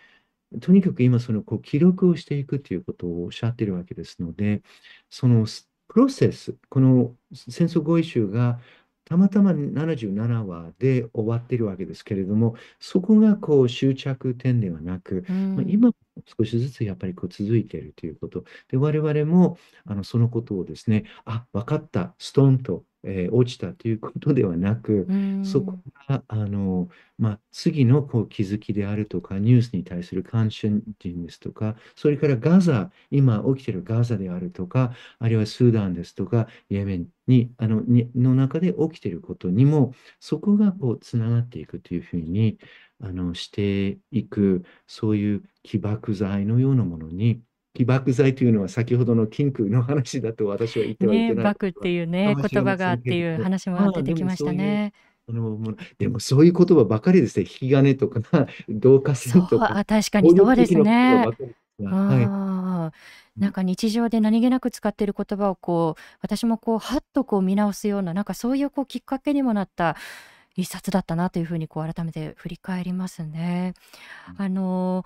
とにかく今、そのこう記録をしていくということをおっしゃってるわけですので、そのスプロセス、この戦争合意集がたまたま77話で終わっているわけですけれども、そこがこう終着点ではなく、うまあ、ん。今も少しずつやっぱりこう続いているということ。で、我々もあのそのことをですね、あ、分かった、ストーンと、えー落ちたということではなく、うそこん。があの、まあ、次のこう気づきであるとか、ニュースに対する関心ですとか、それからガザ、今起きているガザであるとか、あるいはスーダンですとか、イエメンに、あの、にの中で起きていることにも、そこがこうつながっていくというふうにあのしていく、そういう起爆剤のようなものに、起爆剤というのは先ほどのキンクの話だと私は言ってはいね、けないバクっていうね、言葉がっていう話も出てきましたね。あの、でもそういう言葉ばかりですね。引き金とか、導火そう、線とか、あ、確かにそうですね。はい。なんか日常で何気なく使っている言葉をこう、私もこう、はっとこう見直すような、なんかそういうこうきっかけにもなった一冊だったなというふうにこう改めて振り返りますね。あの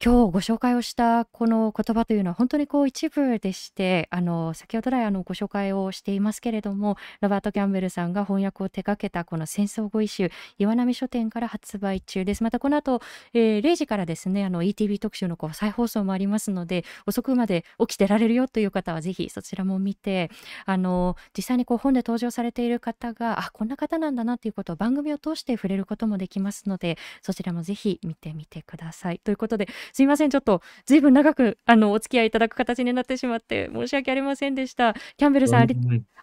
今日ご紹介をしたこの言葉というのは本当にこう一部でしてあの先ほど来あのご紹介をしていますけれどもロバート・キャンベルさんが翻訳を手掛けたこの戦争語彙集岩波書店から発売中です。またこの後、えー、0時からですねあの ETV 特集のこう再放送もありますので遅くまで起きてられるよという方はぜひそちらも見てあの実際にこう本で登場されている方があこんな方なんだなということを番組を通して触れることもできますのでそちらもぜひ見てみてください。ということですいません。ちょっとずいぶん長くあのお付き合いいただく形になってしまって申し訳ありませんでした。キャンベルさんあり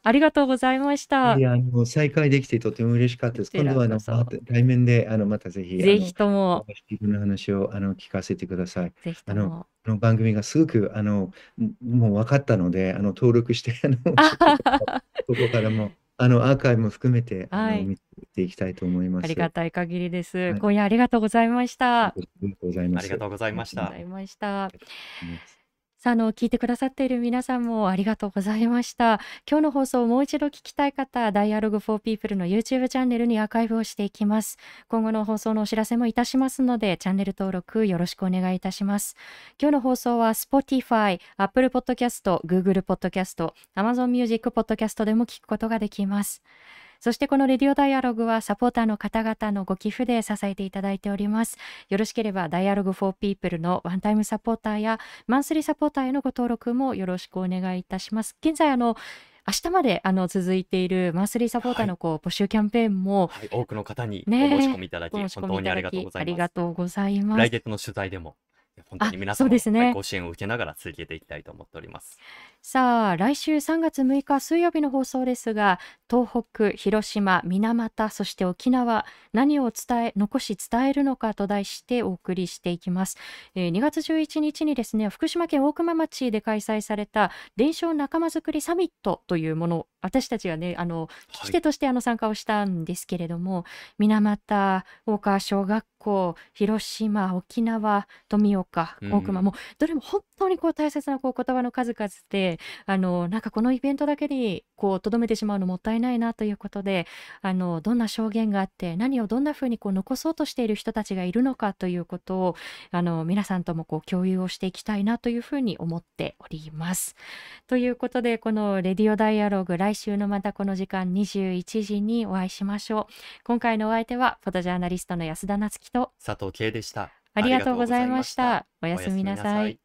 ありがとうございました。いやあの再会できてとても嬉しかったです。今度はあの対面であのまたぜひぜひとも。自分の話をあの聞かせてください。ぜひとも。あの番組がすごくあのもう分かったのであの登録してあの (laughs) ここからもあのアーカイブも含めて、はい、あの見ていきたいと思います。ありがたい限りです。はい、今夜ありがとうございました。ありがとうございます。ありがとうございました。ありがとうございました。さあ、あの、聞いてくださっている皆さんもありがとうございました。今日の放送をもう一度聞きたい方、Dialogue for People の YouTube チャンネルにアーカイブをしていきます。今後の放送のお知らせもいたしますので、チャンネル登録よろしくお願いいたします。今日の放送は Spotify、Apple Podcast、Google Podcast、Amazon Music Podcast でも聞くことができます。そしてこのレディオダイアログはサポーターの方々のご寄付で支えていただいております。よろしければダイアログフォーピープルのワンタイムサポーターやマンスリーサポーターへのご登録もよろしくお願いいたします。現在あの明日まであの続いているマンスリーサポーターのこう、募集キャンペーンも、はい、多くの方にお申し込みいただき、ね、本当にありがとうございます。ありがとうございます。来月の取材でも本当に皆様の、ね、ご支援を受けながら続けていきたいと思っております。さあ来週3月6日水曜日の放送ですが東北広島水俣そして沖縄何を伝え残し伝えるのかと題してお送りしていきます、えー、2月11日にですね福島県大熊町で開催された伝承仲間づくりサミットというもの私たちがねあの聞き手としてあの参加をしたんですけれども、はい、水俣大川小学校広島沖縄富岡大熊、うん、もうどれも本当にこう大切なこう言葉の数々であのなんかこのイベントだけにこう留めてしまうのもったいないなということであのどんな証言があって何をどんなふうにこう残そうとしている人たちがいるのかということをあの皆さんともこう共有をしていきたいなというふうに思っております。ということでこの「レディオダイアログ」来週のまたこの時間21時にお会いしましょう。今回のお相手はフォトジャーナリストの安田夏樹と佐藤圭でした。ありがとうございました。おやすみなさい。